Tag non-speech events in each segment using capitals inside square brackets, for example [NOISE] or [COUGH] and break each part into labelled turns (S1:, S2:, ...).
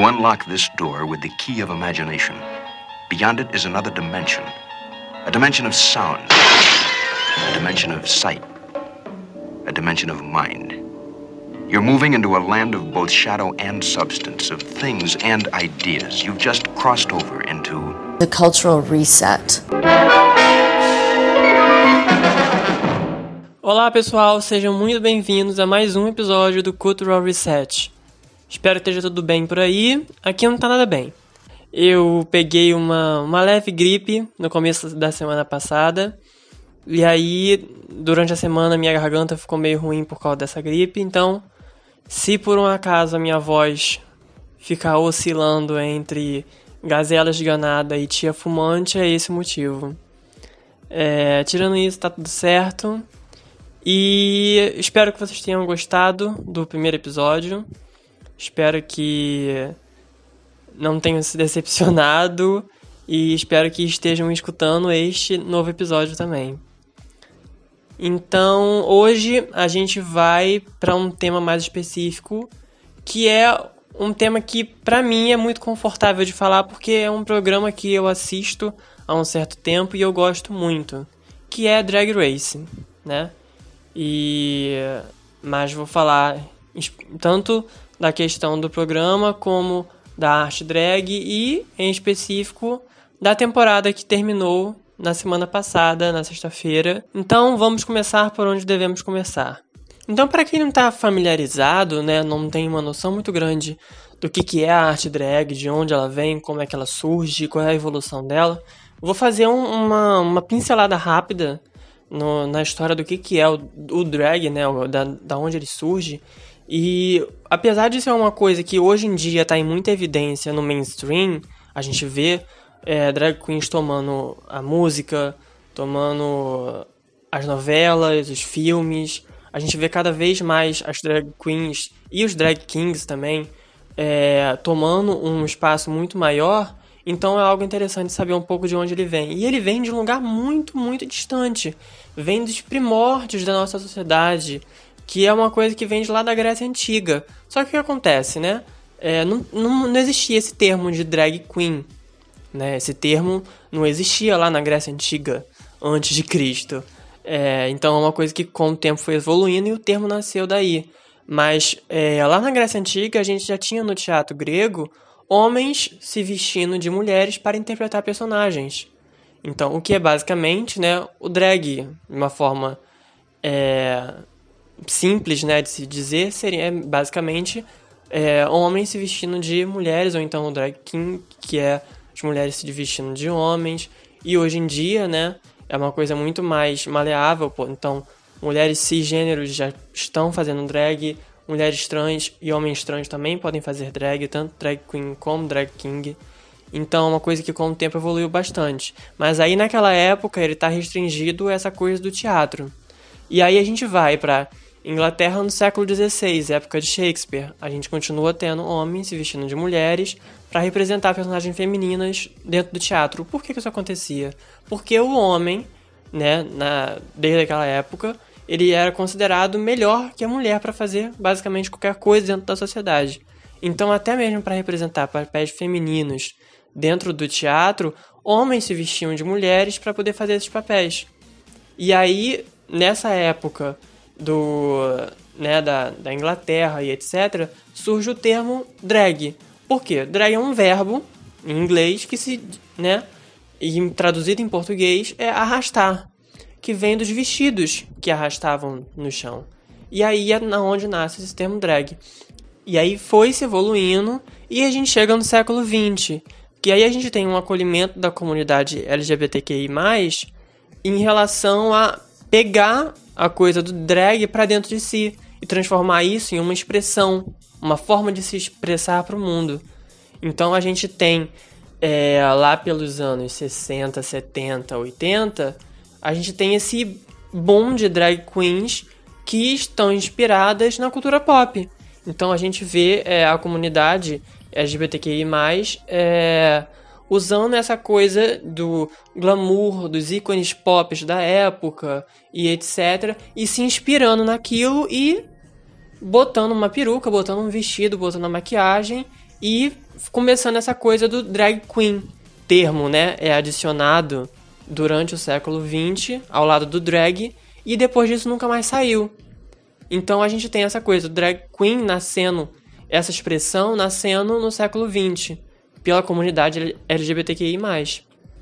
S1: You unlock this door with the key of imagination. Beyond it is another dimension a dimension of sound, a dimension of sight, a dimension of mind. You're moving into a land of both shadow and substance, of things and ideas. You've just crossed over into
S2: the cultural reset.
S3: Olá pessoal, sejam muito bem-vindos a mais um episódio do Cultural Reset. Espero que esteja tudo bem por aí. Aqui não tá nada bem. Eu peguei uma, uma leve gripe no começo da semana passada. E aí, durante a semana, minha garganta ficou meio ruim por causa dessa gripe. Então, se por um acaso a minha voz ficar oscilando entre gazela esganada e tia fumante, é esse o motivo. É, tirando isso, tá tudo certo. E espero que vocês tenham gostado do primeiro episódio. Espero que não tenham se decepcionado e espero que estejam escutando este novo episódio também. Então, hoje a gente vai para um tema mais específico, que é um tema que para mim é muito confortável de falar porque é um programa que eu assisto há um certo tempo e eu gosto muito, que é Drag Race, né? E mas vou falar tanto da questão do programa, como da arte drag e, em específico, da temporada que terminou na semana passada, na sexta-feira. Então, vamos começar por onde devemos começar. Então, para quem não está familiarizado, né, não tem uma noção muito grande do que, que é a arte drag, de onde ela vem, como é que ela surge, qual é a evolução dela, vou fazer um, uma, uma pincelada rápida no, na história do que, que é o, o drag, né, da, da onde ele surge e apesar de ser uma coisa que hoje em dia está em muita evidência no mainstream, a gente vê é, drag queens tomando a música, tomando as novelas, os filmes. A gente vê cada vez mais as drag queens e os drag kings também é, tomando um espaço muito maior. Então é algo interessante saber um pouco de onde ele vem. E ele vem de um lugar muito, muito distante. Vem dos primórdios da nossa sociedade que é uma coisa que vem de lá da Grécia Antiga. Só que o que acontece, né? É, não, não, não existia esse termo de drag queen. Né? Esse termo não existia lá na Grécia Antiga, antes de Cristo. É, então é uma coisa que com o tempo foi evoluindo e o termo nasceu daí. Mas é, lá na Grécia Antiga a gente já tinha no teatro grego homens se vestindo de mulheres para interpretar personagens. Então, o que é basicamente né, o drag, de uma forma é, simples né, de se dizer seria basicamente é, homens se vestindo de mulheres, ou então o drag king, que é as mulheres se vestindo de homens. E hoje em dia, né, é uma coisa muito mais maleável, pô. então mulheres cisgêneros já estão fazendo drag, mulheres trans e homens trans também podem fazer drag, tanto drag queen como drag king. Então é uma coisa que com o tempo evoluiu bastante. Mas aí naquela época ele está restringido a essa coisa do teatro. E aí a gente vai para Inglaterra no século XVI, época de Shakespeare, a gente continua tendo homens se vestindo de mulheres para representar personagens femininas dentro do teatro. Por que, que isso acontecia? Porque o homem, né, na, desde aquela época, ele era considerado melhor que a mulher para fazer basicamente qualquer coisa dentro da sociedade. Então, até mesmo para representar papéis femininos dentro do teatro, homens se vestiam de mulheres para poder fazer esses papéis. E aí, nessa época, do, né, da, da Inglaterra e etc., surge o termo drag. Por quê? Drag é um verbo em inglês que se, né, e traduzido em português é arrastar, que vem dos vestidos que arrastavam no chão. E aí é na onde nasce esse termo drag. E aí foi se evoluindo e a gente chega no século XX, que aí a gente tem um acolhimento da comunidade LGBTQI+, em relação a pegar a coisa do drag para dentro de si e transformar isso em uma expressão, uma forma de se expressar para o mundo. Então a gente tem é, lá pelos anos 60, 70, 80, a gente tem esse boom de drag queens que estão inspiradas na cultura pop. Então a gente vê é, a comunidade LGBTQI+, é, usando essa coisa do glamour, dos ícones pop da época e etc. E se inspirando naquilo e botando uma peruca, botando um vestido, botando uma maquiagem E começando essa coisa do drag queen, termo, né, é adicionado durante o século XX ao lado do drag e depois disso nunca mais saiu. Então a gente tem essa coisa, drag queen nascendo, essa expressão nascendo no século XX pela comunidade LGBTQI+.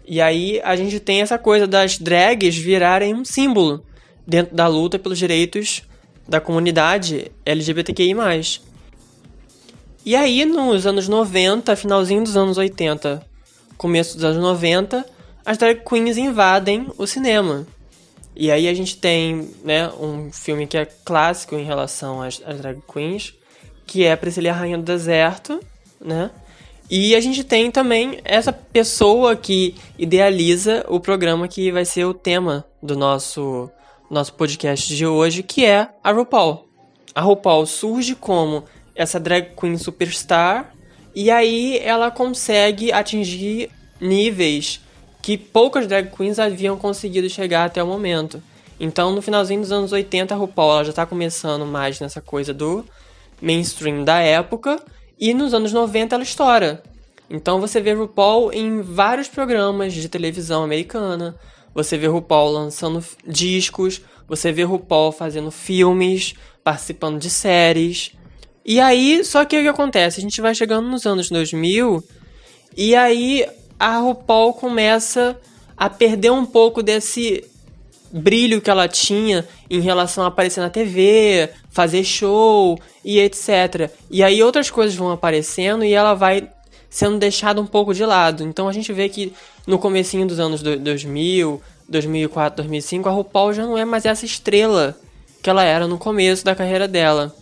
S3: E aí a gente tem essa coisa das drags virarem um símbolo dentro da luta pelos direitos da comunidade LGBTQI+. E aí, nos anos 90, finalzinho dos anos 80, começo dos anos 90, as drag queens invadem o cinema. E aí a gente tem né, um filme que é clássico em relação às, às drag queens, que é Priscila Rainha do Deserto, né? E a gente tem também essa pessoa que idealiza o programa que vai ser o tema do nosso, nosso podcast de hoje, que é a RuPaul. A RuPaul surge como essa drag queen superstar e aí ela consegue atingir níveis que poucas drag queens haviam conseguido chegar até o momento. Então, no finalzinho dos anos 80, a RuPaul já está começando mais nessa coisa do mainstream da época e nos anos 90 ela estoura. Então você vê RuPaul em vários programas de televisão americana, você vê RuPaul lançando discos, você vê RuPaul fazendo filmes, participando de séries. E aí, só que o que acontece? A gente vai chegando nos anos 2000 e aí a RuPaul começa a perder um pouco desse brilho que ela tinha em relação a aparecer na TV, fazer show e etc. E aí outras coisas vão aparecendo e ela vai sendo deixada um pouco de lado. Então a gente vê que no comecinho dos anos 2000, 2004, 2005, a RuPaul já não é mais essa estrela que ela era no começo da carreira dela.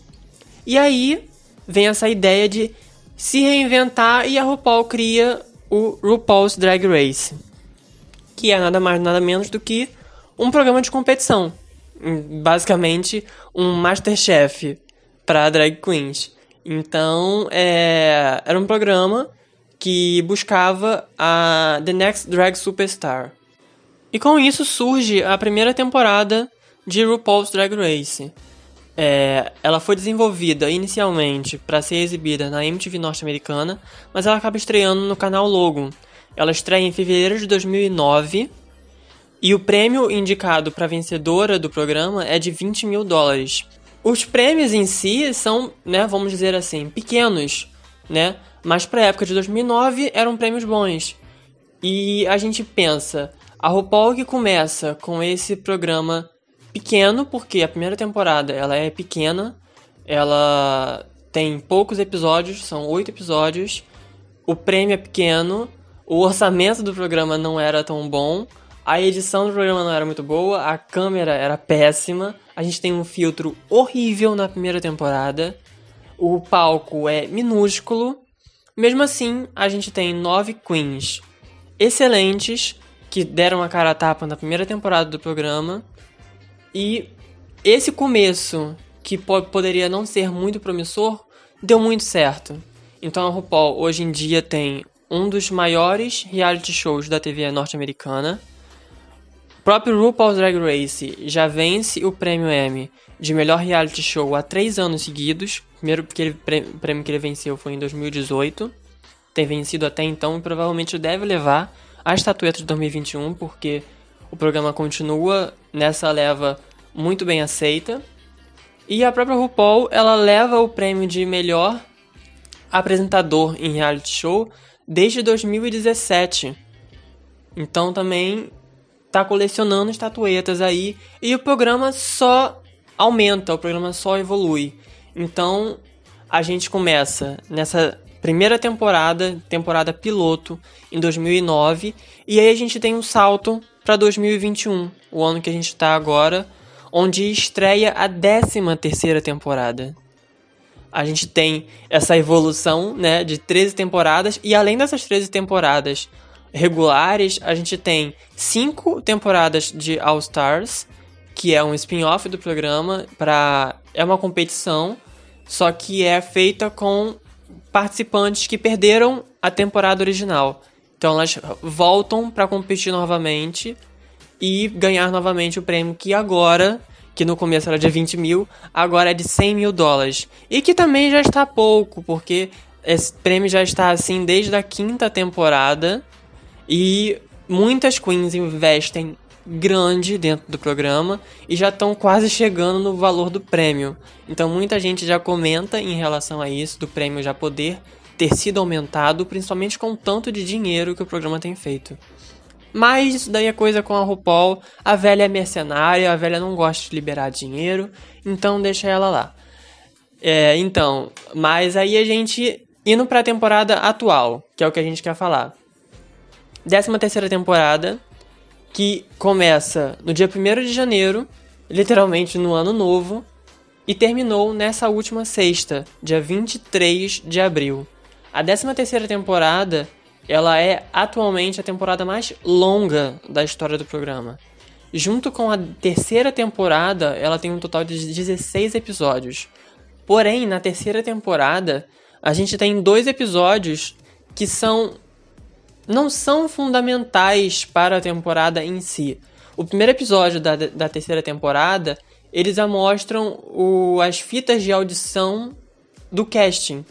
S3: E aí vem essa ideia de se reinventar e a RuPaul cria o RuPaul's Drag Race, que é nada mais nada menos do que um programa de competição. Basicamente, um Masterchef para drag queens. Então, é, era um programa que buscava a The Next Drag Superstar. E com isso surge a primeira temporada de RuPaul's Drag Race. É, ela foi desenvolvida inicialmente para ser exibida na MTV norte-americana, mas ela acaba estreando no canal Logo. Ela estreia em fevereiro de 2009 e o prêmio indicado para vencedora do programa é de 20 mil dólares. Os prêmios em si são, né, vamos dizer assim, pequenos, né? Mas para a época de 2009 eram prêmios bons. E a gente pensa, a RuPaul que começa com esse programa pequeno, porque a primeira temporada ela é pequena, ela tem poucos episódios, são oito episódios, o prêmio é pequeno, o orçamento do programa não era tão bom, a edição do programa não era muito boa, a câmera era péssima, a gente tem um filtro horrível na primeira temporada, o palco é minúsculo, mesmo assim a gente tem nove queens excelentes que deram a cara a tapa na primeira temporada do programa e esse começo, que poderia não ser muito promissor, deu muito certo. Então a RuPaul hoje em dia tem um dos maiores reality shows da TV norte-americana. Próprio RuPaul's Drag Race já vence o prêmio Emmy de melhor reality show há três anos seguidos. Primeiro porque ele, prêmio que ele venceu foi em 2018. Tem vencido até então e provavelmente deve levar a estatueta de 2021, porque o programa continua nessa leva muito bem aceita. E a própria RuPaul, ela leva o prêmio de melhor apresentador em reality show desde 2017. Então também tá colecionando estatuetas aí e o programa só aumenta, o programa só evolui. Então a gente começa nessa primeira temporada, temporada piloto, em 2009, e aí a gente tem um salto para 2021, o ano que a gente está agora, onde estreia a 13 terceira temporada. A gente tem essa evolução, né, de 13 temporadas e além dessas 13 temporadas regulares, a gente tem cinco temporadas de All Stars, que é um spin-off do programa para é uma competição, só que é feita com participantes que perderam a temporada original. Então elas voltam para competir novamente e ganhar novamente o prêmio que agora, que no começo era de 20 mil, agora é de 100 mil dólares. E que também já está pouco, porque esse prêmio já está assim desde a quinta temporada e muitas queens investem grande dentro do programa e já estão quase chegando no valor do prêmio. Então muita gente já comenta em relação a isso, do prêmio já poder ter sido aumentado, principalmente com o tanto de dinheiro que o programa tem feito. Mas isso daí é coisa com a RuPaul. A velha é mercenária, a velha não gosta de liberar dinheiro, então deixa ela lá. É, então, mas aí a gente indo para a temporada atual, que é o que a gente quer falar. 13 terceira temporada, que começa no dia 1 de janeiro, literalmente no ano novo, e terminou nessa última sexta, dia 23 de abril. A 13 terceira temporada, ela é atualmente a temporada mais longa da história do programa. Junto com a terceira temporada, ela tem um total de 16 episódios. Porém, na terceira temporada, a gente tem dois episódios que são não são fundamentais para a temporada em si. O primeiro episódio da, da terceira temporada, eles amostram o, as fitas de audição do casting.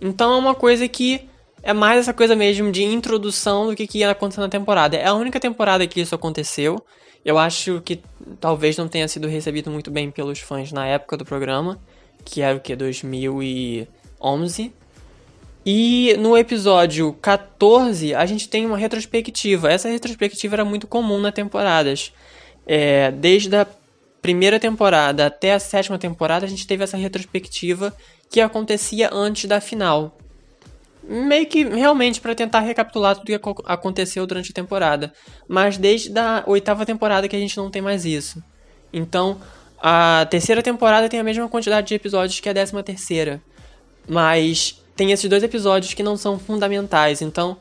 S3: Então é uma coisa que é mais essa coisa mesmo de introdução do que, que ia acontecer na temporada. É a única temporada que isso aconteceu. Eu acho que talvez não tenha sido recebido muito bem pelos fãs na época do programa, que era o que? 2011. E no episódio 14, a gente tem uma retrospectiva. Essa retrospectiva era muito comum nas temporadas. É, desde a primeira temporada até a sétima temporada, a gente teve essa retrospectiva que acontecia antes da final. Meio que realmente para tentar recapitular tudo que aconteceu durante a temporada. Mas desde a oitava temporada que a gente não tem mais isso. Então, a terceira temporada tem a mesma quantidade de episódios que a décima terceira. Mas tem esses dois episódios que não são fundamentais. Então,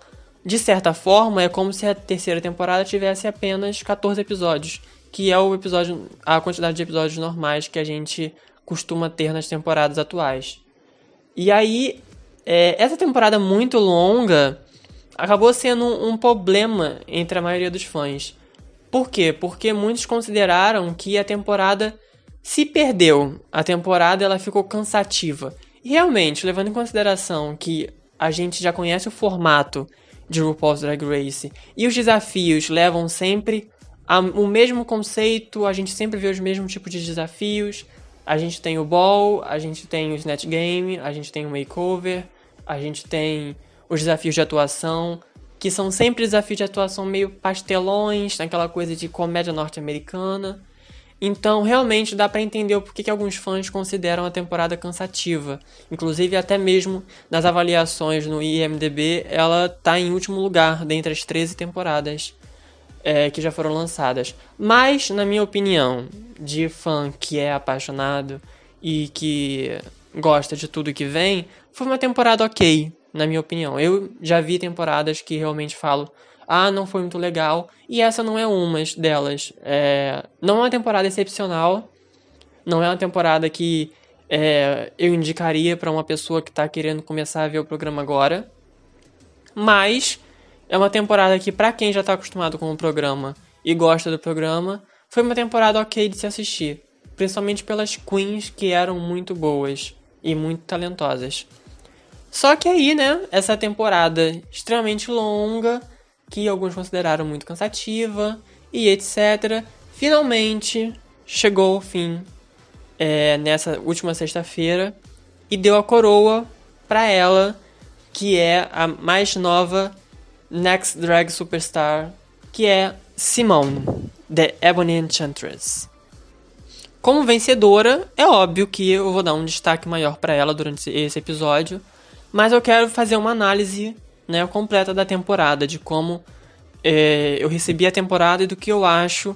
S3: de certa forma, é como se a terceira temporada tivesse apenas 14 episódios, que é o episódio a quantidade de episódios normais que a gente costuma ter nas temporadas atuais. E aí, é, essa temporada muito longa acabou sendo um problema entre a maioria dos fãs. Por quê? Porque muitos consideraram que a temporada se perdeu. A temporada ela ficou cansativa. E realmente, levando em consideração que a gente já conhece o formato de RuPaul's Drag Race e os desafios levam sempre a, o mesmo conceito, a gente sempre vê os mesmos tipos de desafios. A gente tem o ball, a gente tem o snatch game, a gente tem o makeover, a gente tem os desafios de atuação, que são sempre desafios de atuação meio pastelões, aquela coisa de comédia norte-americana. Então, realmente dá para entender o porquê que alguns fãs consideram a temporada cansativa. Inclusive, até mesmo nas avaliações no IMDb, ela tá em último lugar dentre as 13 temporadas é, que já foram lançadas. Mas, na minha opinião, de fã que é apaixonado e que gosta de tudo que vem, foi uma temporada ok, na minha opinião. Eu já vi temporadas que realmente falo ah, não foi muito legal. E essa não é uma delas. É, não é uma temporada excepcional. Não é uma temporada que é, eu indicaria para uma pessoa que está querendo começar a ver o programa agora. Mas é uma temporada que, para quem já está acostumado com o programa e gosta do programa, foi uma temporada ok de se assistir. Principalmente pelas queens que eram muito boas e muito talentosas. Só que aí, né, essa temporada extremamente longa que alguns consideraram muito cansativa e etc. Finalmente chegou ao fim é, nessa última sexta-feira e deu a coroa para ela, que é a mais nova Next Drag Superstar, que é Simone, The Ebony Enchantress. Como vencedora, é óbvio que eu vou dar um destaque maior para ela durante esse episódio, mas eu quero fazer uma análise né, completa da temporada, de como é, eu recebi a temporada e do que eu acho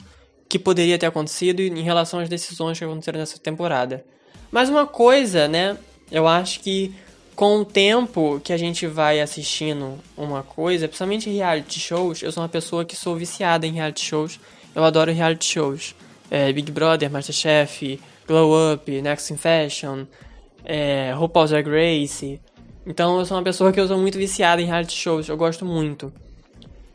S3: que poderia ter acontecido em relação às decisões que aconteceram nessa temporada. Mas uma coisa, né, eu acho que com o tempo que a gente vai assistindo uma coisa, principalmente reality shows, eu sou uma pessoa que sou viciada em reality shows, eu adoro reality shows. É, Big Brother, Masterchef, Glow Up, Next in Fashion, é, RuPaul's Drag Race, então eu sou uma pessoa que eu sou muito viciada em reality shows, eu gosto muito.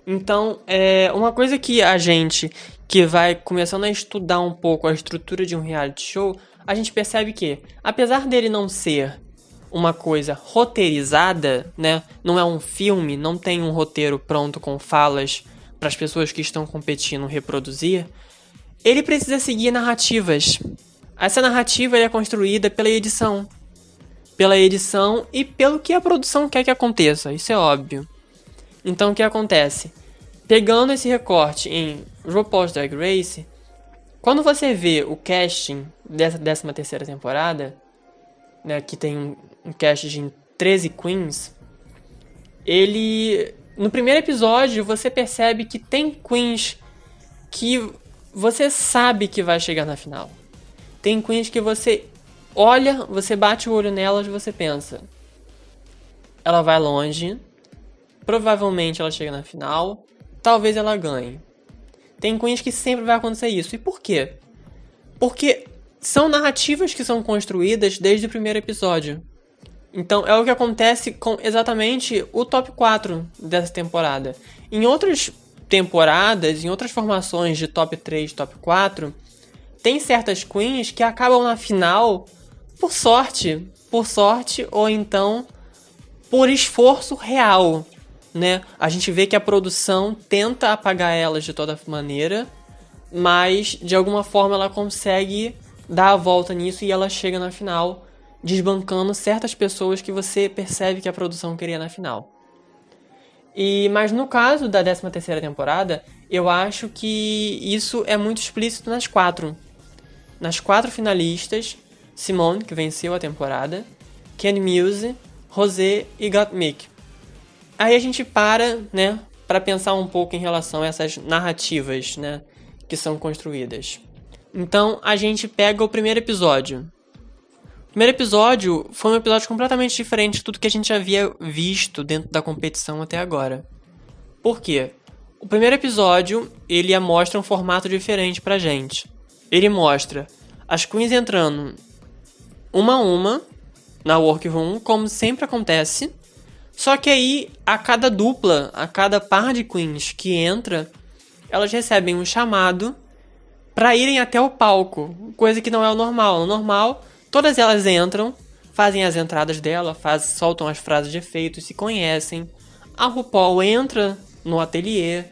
S3: Então, é uma coisa que a gente que vai começando a estudar um pouco a estrutura de um reality show, a gente percebe que, apesar dele não ser uma coisa roteirizada, né? Não é um filme, não tem um roteiro pronto com falas para as pessoas que estão competindo reproduzir. Ele precisa seguir narrativas. Essa narrativa é construída pela edição. Pela edição e pelo que a produção quer que aconteça, isso é óbvio. Então o que acontece? Pegando esse recorte em RuPaul's Drag Race, quando você vê o casting dessa 13 terceira temporada, né, que tem um, um cast de 13 queens, ele no primeiro episódio você percebe que tem queens que você sabe que vai chegar na final. Tem queens que você olha, você bate o olho nelas e você pensa, ela vai longe, provavelmente ela chega na final, talvez ela ganhe. Tem queens que sempre vai acontecer isso. E por quê? Porque são narrativas que são construídas desde o primeiro episódio. Então é o que acontece com exatamente o top 4 dessa temporada. Em outras temporadas, em outras formações de top 3, top 4, tem certas queens que acabam na final por sorte, por sorte ou então por esforço real, né? A gente vê que a produção tenta apagar elas de toda maneira, mas de alguma forma ela consegue dar a volta nisso e ela chega na final desbancando certas pessoas que você percebe que a produção queria na final. E mas no caso da 13 terceira temporada, eu acho que isso é muito explícito nas quatro. Nas quatro finalistas, Simone, que venceu a temporada, Ken Muse, Rosé e Gottmik. Aí a gente para, né, para pensar um pouco em relação a essas narrativas, né, que são construídas. Então a gente pega o primeiro episódio. O primeiro episódio foi um episódio completamente diferente de tudo que a gente havia visto dentro da competição até agora. Por quê? O primeiro episódio, ele mostra um formato diferente pra gente. Ele mostra as queens entrando uma a uma na workroom, como sempre acontece. Só que aí, a cada dupla, a cada par de queens que entra, elas recebem um chamado para irem até o palco, coisa que não é o normal. No normal, todas elas entram, fazem as entradas dela, faz, soltam as frases de efeito, se conhecem. A RuPaul entra no ateliê,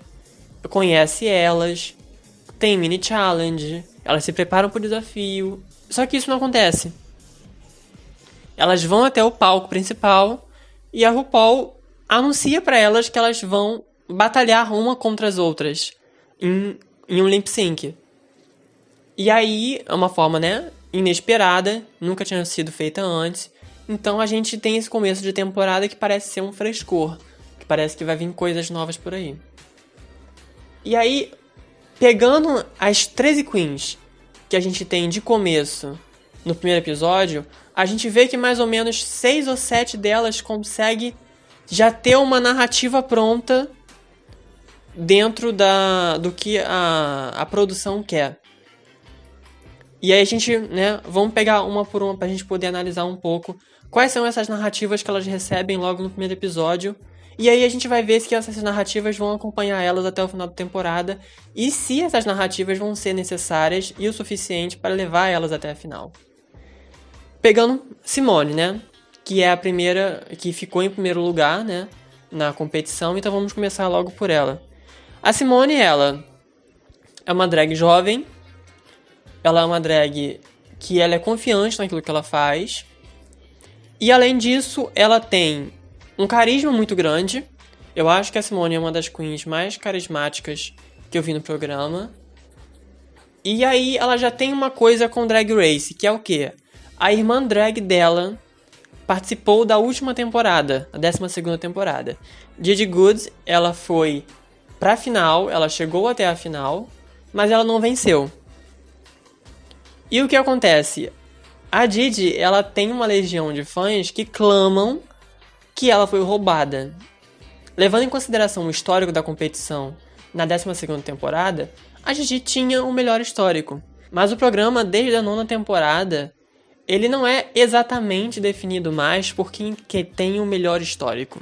S3: conhece elas, tem mini challenge, elas se preparam para o desafio. Só que isso não acontece. Elas vão até o palco principal e a RuPaul anuncia para elas que elas vão batalhar uma contra as outras em, em um lip sync. E aí, é uma forma, né, inesperada, nunca tinha sido feita antes. Então a gente tem esse começo de temporada que parece ser um frescor, que parece que vai vir coisas novas por aí. E aí, pegando as 13 queens que a gente tem de começo no primeiro episódio, a gente vê que mais ou menos 6 ou 7 delas consegue já ter uma narrativa pronta dentro da, do que a, a produção quer. E aí a gente, né, vamos pegar uma por uma pra gente poder analisar um pouco quais são essas narrativas que elas recebem logo no primeiro episódio. E aí a gente vai ver se essas narrativas vão acompanhar elas até o final da temporada e se essas narrativas vão ser necessárias e o suficiente para levar elas até a final. Pegando Simone, né, que é a primeira que ficou em primeiro lugar, né, na competição, então vamos começar logo por ela. A Simone, ela é uma drag jovem, ela é uma drag que ela é confiante naquilo que ela faz. E além disso, ela tem um carisma muito grande. Eu acho que a Simone é uma das queens mais carismáticas que eu vi no programa. E aí ela já tem uma coisa com Drag Race, que é o quê? A irmã drag dela participou da última temporada, a 12 temporada. Didi Goods, ela foi pra final, ela chegou até a final, mas ela não venceu. E o que acontece? A Didi, ela tem uma legião de fãs que clamam que ela foi roubada. Levando em consideração o histórico da competição na 12ª temporada, a Didi tinha o melhor histórico. Mas o programa, desde a nona temporada, ele não é exatamente definido mais por quem que tem o melhor histórico.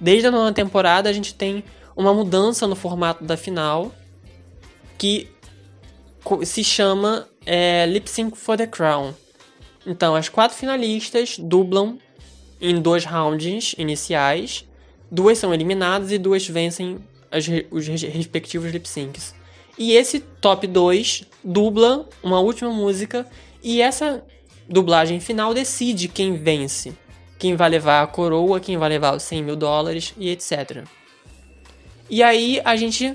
S3: Desde a nona temporada, a gente tem uma mudança no formato da final, que se chama é, Lip Sync for the Crown. Então, as quatro finalistas dublam em dois rounds iniciais, duas são eliminadas e duas vencem as, os respectivos lip syncs. E esse top 2 dubla uma última música e essa dublagem final decide quem vence. Quem vai levar a coroa, quem vai levar os 100 mil dólares e etc. E aí a gente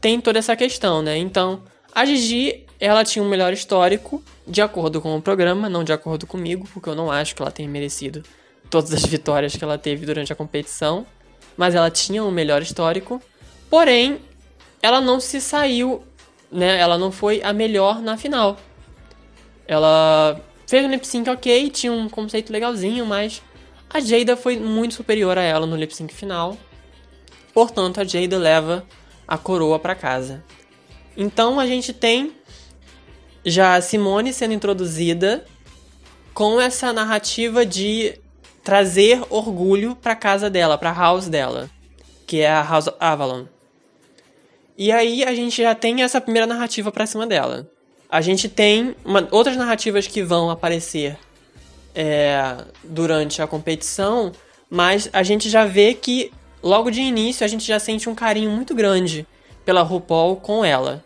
S3: tem toda essa questão, né? Então, a Gigi, ela tinha um melhor histórico, de acordo com o programa, não de acordo comigo, porque eu não acho que ela tenha merecido todas as vitórias que ela teve durante a competição. Mas ela tinha um melhor histórico. Porém, ela não se saiu, né? Ela não foi a melhor na final. Ela fez um lip sync ok, tinha um conceito legalzinho, mas a Jada foi muito superior a ela no lip sync final. Portanto, a Jada leva a coroa para casa. Então a gente tem já a Simone sendo introduzida com essa narrativa de trazer orgulho para casa dela, para house dela, que é a House Avalon. E aí a gente já tem essa primeira narrativa para cima dela. A gente tem uma, outras narrativas que vão aparecer é, durante a competição, mas a gente já vê que logo de início a gente já sente um carinho muito grande pela RuPaul com ela.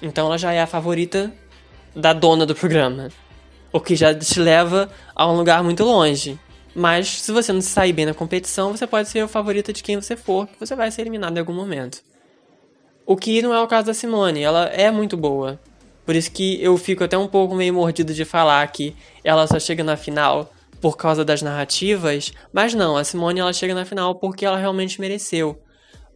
S3: Então ela já é a favorita da dona do programa. O que já te leva a um lugar muito longe. Mas se você não sair bem na competição, você pode ser a favorita de quem você for, que você vai ser eliminado em algum momento. O que não é o caso da Simone, ela é muito boa. Por isso que eu fico até um pouco meio mordido de falar que ela só chega na final por causa das narrativas, mas não, a Simone ela chega na final porque ela realmente mereceu.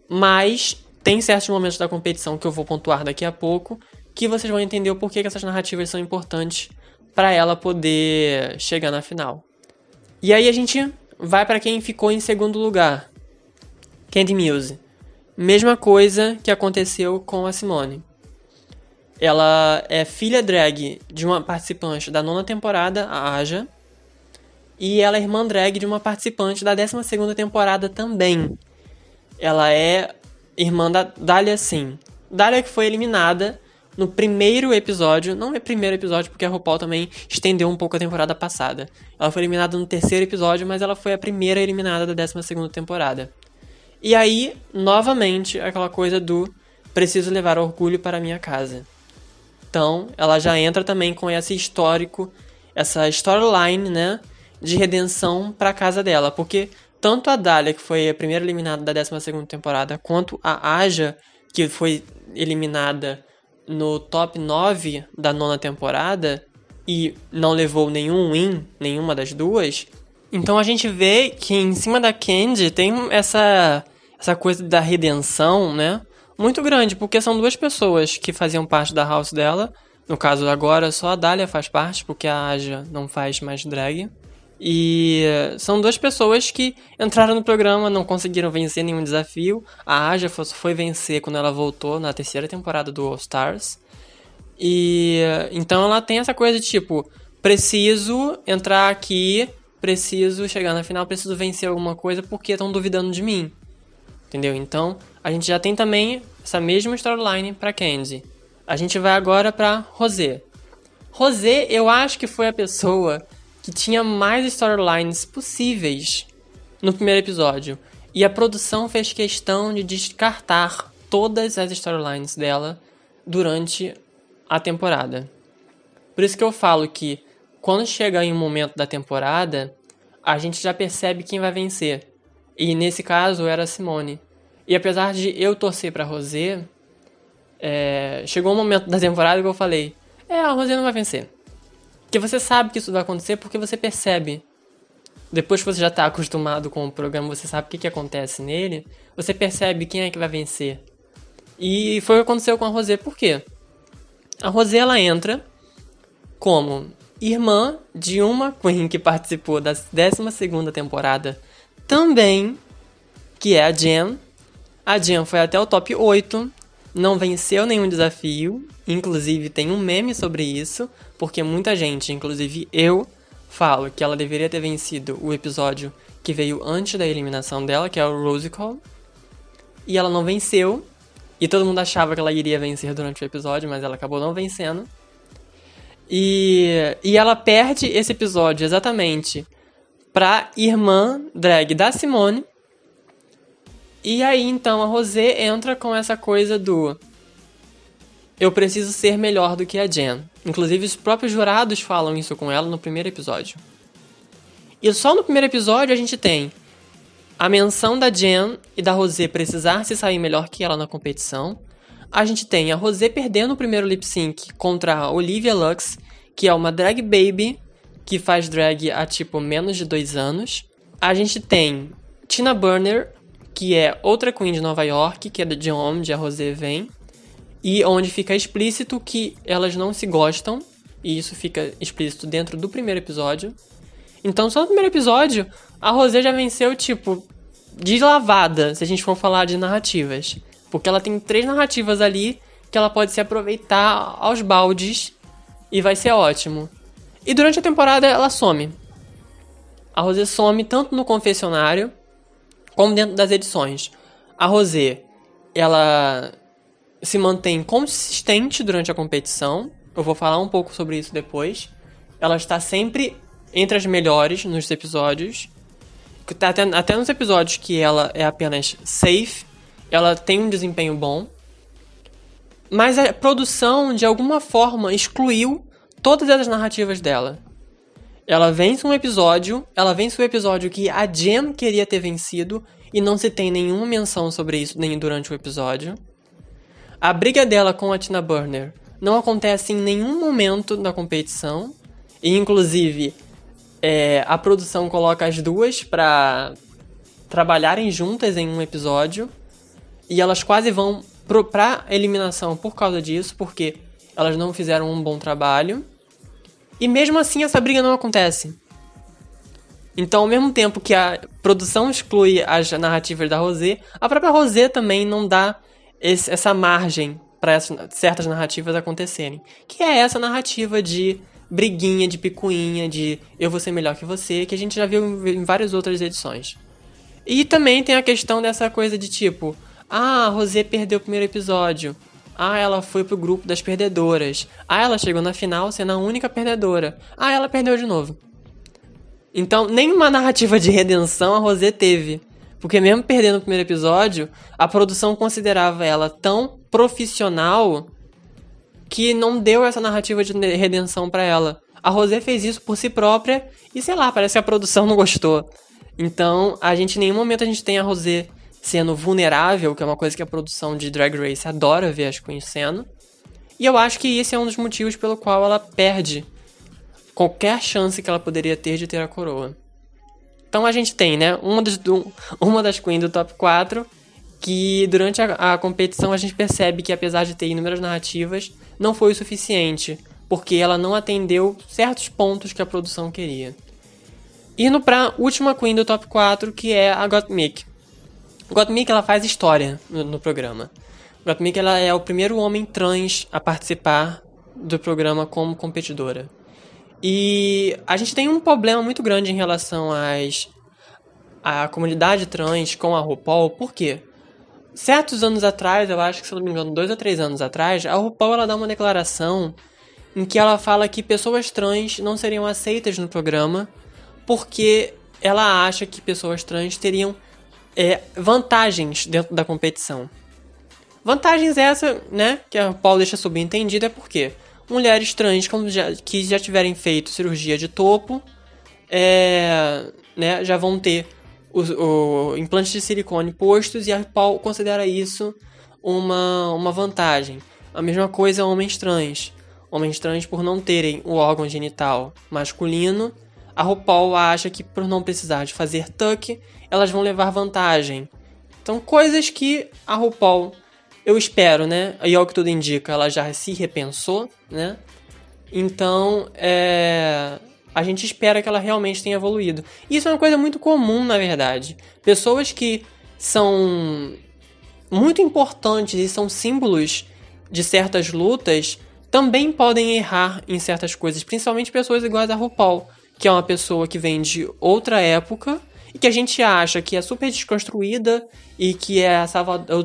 S3: Mas tem certos momentos da competição que eu vou pontuar daqui a pouco que vocês vão entender o porquê que essas narrativas são importantes para ela poder chegar na final. E aí a gente vai para quem ficou em segundo lugar. Candy Muse. Mesma coisa que aconteceu com a Simone. Ela é filha drag de uma participante da nona temporada, a Aja. E ela é irmã drag de uma participante da décima segunda temporada também. Ela é irmã da Dália Sim. Dália que foi eliminada no primeiro episódio, não é primeiro episódio porque a RuPaul também estendeu um pouco a temporada passada. Ela foi eliminada no terceiro episódio, mas ela foi a primeira eliminada da 12 segunda temporada. E aí, novamente, aquela coisa do preciso levar orgulho para minha casa. Então, ela já entra também com esse histórico, essa storyline, né, de redenção para casa dela, porque tanto a Dália, que foi a primeira eliminada da 12 temporada, quanto a Aja, que foi eliminada no top 9 da nona temporada e não levou nenhum win, nenhuma das duas. Então a gente vê que em cima da Candy tem essa, essa coisa da redenção, né? Muito grande, porque são duas pessoas que faziam parte da house dela. No caso agora, só a Dália faz parte, porque a Aja não faz mais drag. E são duas pessoas que entraram no programa, não conseguiram vencer nenhum desafio. A Aja foi vencer quando ela voltou na terceira temporada do All Stars. E então ela tem essa coisa de tipo, preciso entrar aqui, preciso chegar na final, preciso vencer alguma coisa porque estão duvidando de mim. Entendeu? Então, a gente já tem também essa mesma storyline para Candy. A gente vai agora para Rosé. Rosé, eu acho que foi a pessoa que tinha mais storylines possíveis no primeiro episódio. E a produção fez questão de descartar todas as storylines dela durante a temporada. Por isso que eu falo que quando chega em um momento da temporada, a gente já percebe quem vai vencer. E nesse caso era a Simone. E apesar de eu torcer para Rosé, é, chegou um momento da temporada que eu falei: é, a Rosé não vai vencer. Porque você sabe que isso vai acontecer porque você percebe. Depois que você já está acostumado com o programa, você sabe o que, que acontece nele, você percebe quem é que vai vencer. E foi o que aconteceu com a Rosé. Por quê? A Rosé ela entra como irmã de uma Queen que participou da 12 temporada também, que é a Jen. A Jen foi até o top 8, não venceu nenhum desafio, inclusive tem um meme sobre isso, porque muita gente, inclusive eu, falo que ela deveria ter vencido o episódio que veio antes da eliminação dela, que é o Rose Call, e ela não venceu, e todo mundo achava que ela iria vencer durante o episódio, mas ela acabou não vencendo. E, e ela perde esse episódio exatamente pra irmã drag da Simone. E aí então a Rosé entra com essa coisa do eu preciso ser melhor do que a Jen. Inclusive os próprios jurados falam isso com ela no primeiro episódio. E só no primeiro episódio a gente tem a menção da Jen e da Rosé precisar se sair melhor que ela na competição. A gente tem a Rosé perdendo o primeiro lip sync contra a Olivia Lux, que é uma drag baby que faz drag há tipo menos de dois anos. A gente tem Tina Burner, que é outra queen de Nova York, que é de onde a Rosé vem, e onde fica explícito que elas não se gostam, e isso fica explícito dentro do primeiro episódio. Então, só no primeiro episódio, a Rosé já venceu, tipo, de lavada, se a gente for falar de narrativas. Porque ela tem três narrativas ali que ela pode se aproveitar aos baldes e vai ser ótimo. E durante a temporada ela some. A Rosé some tanto no confessionário como dentro das edições. A Rosé, ela se mantém consistente durante a competição. Eu vou falar um pouco sobre isso depois. Ela está sempre entre as melhores nos episódios. Até, até nos episódios que ela é apenas safe, ela tem um desempenho bom. Mas a produção, de alguma forma, excluiu todas as narrativas dela. Ela vence um episódio, ela vence o um episódio que a Jen queria ter vencido e não se tem nenhuma menção sobre isso nem durante o episódio. A briga dela com a Tina Burner não acontece em nenhum momento da competição. E inclusive é, a produção coloca as duas pra trabalharem juntas em um episódio. E elas quase vão pro, pra eliminação por causa disso, porque elas não fizeram um bom trabalho. E mesmo assim essa briga não acontece. Então, ao mesmo tempo que a produção exclui as narrativas da Rosé, a própria Rosé também não dá esse, essa margem para certas narrativas acontecerem. Que é essa narrativa de briguinha, de picuinha, de eu vou ser melhor que você, que a gente já viu em várias outras edições. E também tem a questão dessa coisa de tipo, ah, a Rosé perdeu o primeiro episódio. Ah, ela foi pro grupo das perdedoras. Ah, ela chegou na final sendo a única perdedora. Ah, ela perdeu de novo. Então, nenhuma narrativa de redenção a Rosé teve. Porque mesmo perdendo o primeiro episódio, a produção considerava ela tão profissional que não deu essa narrativa de redenção para ela. A Rosé fez isso por si própria e sei lá, parece que a produção não gostou. Então, a gente em nenhum momento a gente tem a Rosé sendo vulnerável, que é uma coisa que a produção de Drag Race adora ver as queens sendo. E eu acho que esse é um dos motivos pelo qual ela perde qualquer chance que ela poderia ter de ter a coroa. Então a gente tem, né, uma das, [LAUGHS] uma das queens do top 4 que durante a, a, competição a gente percebe que apesar de ter inúmeras narrativas, não foi o suficiente, porque ela não atendeu certos pontos que a produção queria. Indo pra última Queen do top 4, que é a Gottmik. Gottmik ela faz história no, no programa. Gottmik ela é o primeiro homem trans a participar do programa como competidora. E a gente tem um problema muito grande em relação às a comunidade trans com a RuPaul, por quê? certos anos atrás, eu acho que se não me engano, dois ou três anos atrás, a RuPaul ela dá uma declaração em que ela fala que pessoas trans não seriam aceitas no programa porque ela acha que pessoas trans teriam é, vantagens dentro da competição. Vantagens essa, né, que a RuPaul deixa subentendida é porque mulheres trans já, que já tiverem feito cirurgia de topo, é, né, já vão ter os, o, implantes de silicone postos e a Paul considera isso uma, uma vantagem. A mesma coisa homens trans. Homens trans, por não terem o órgão genital masculino, a RuPaul acha que por não precisar de fazer tuck, elas vão levar vantagem. Então, coisas que a RuPaul, eu espero, né? E ao que tudo indica, ela já se repensou, né? Então, é a gente espera que ela realmente tenha evoluído. Isso é uma coisa muito comum, na verdade. Pessoas que são muito importantes e são símbolos de certas lutas também podem errar em certas coisas, principalmente pessoas iguais a RuPaul, que é uma pessoa que vem de outra época e que a gente acha que é super desconstruída e que é a,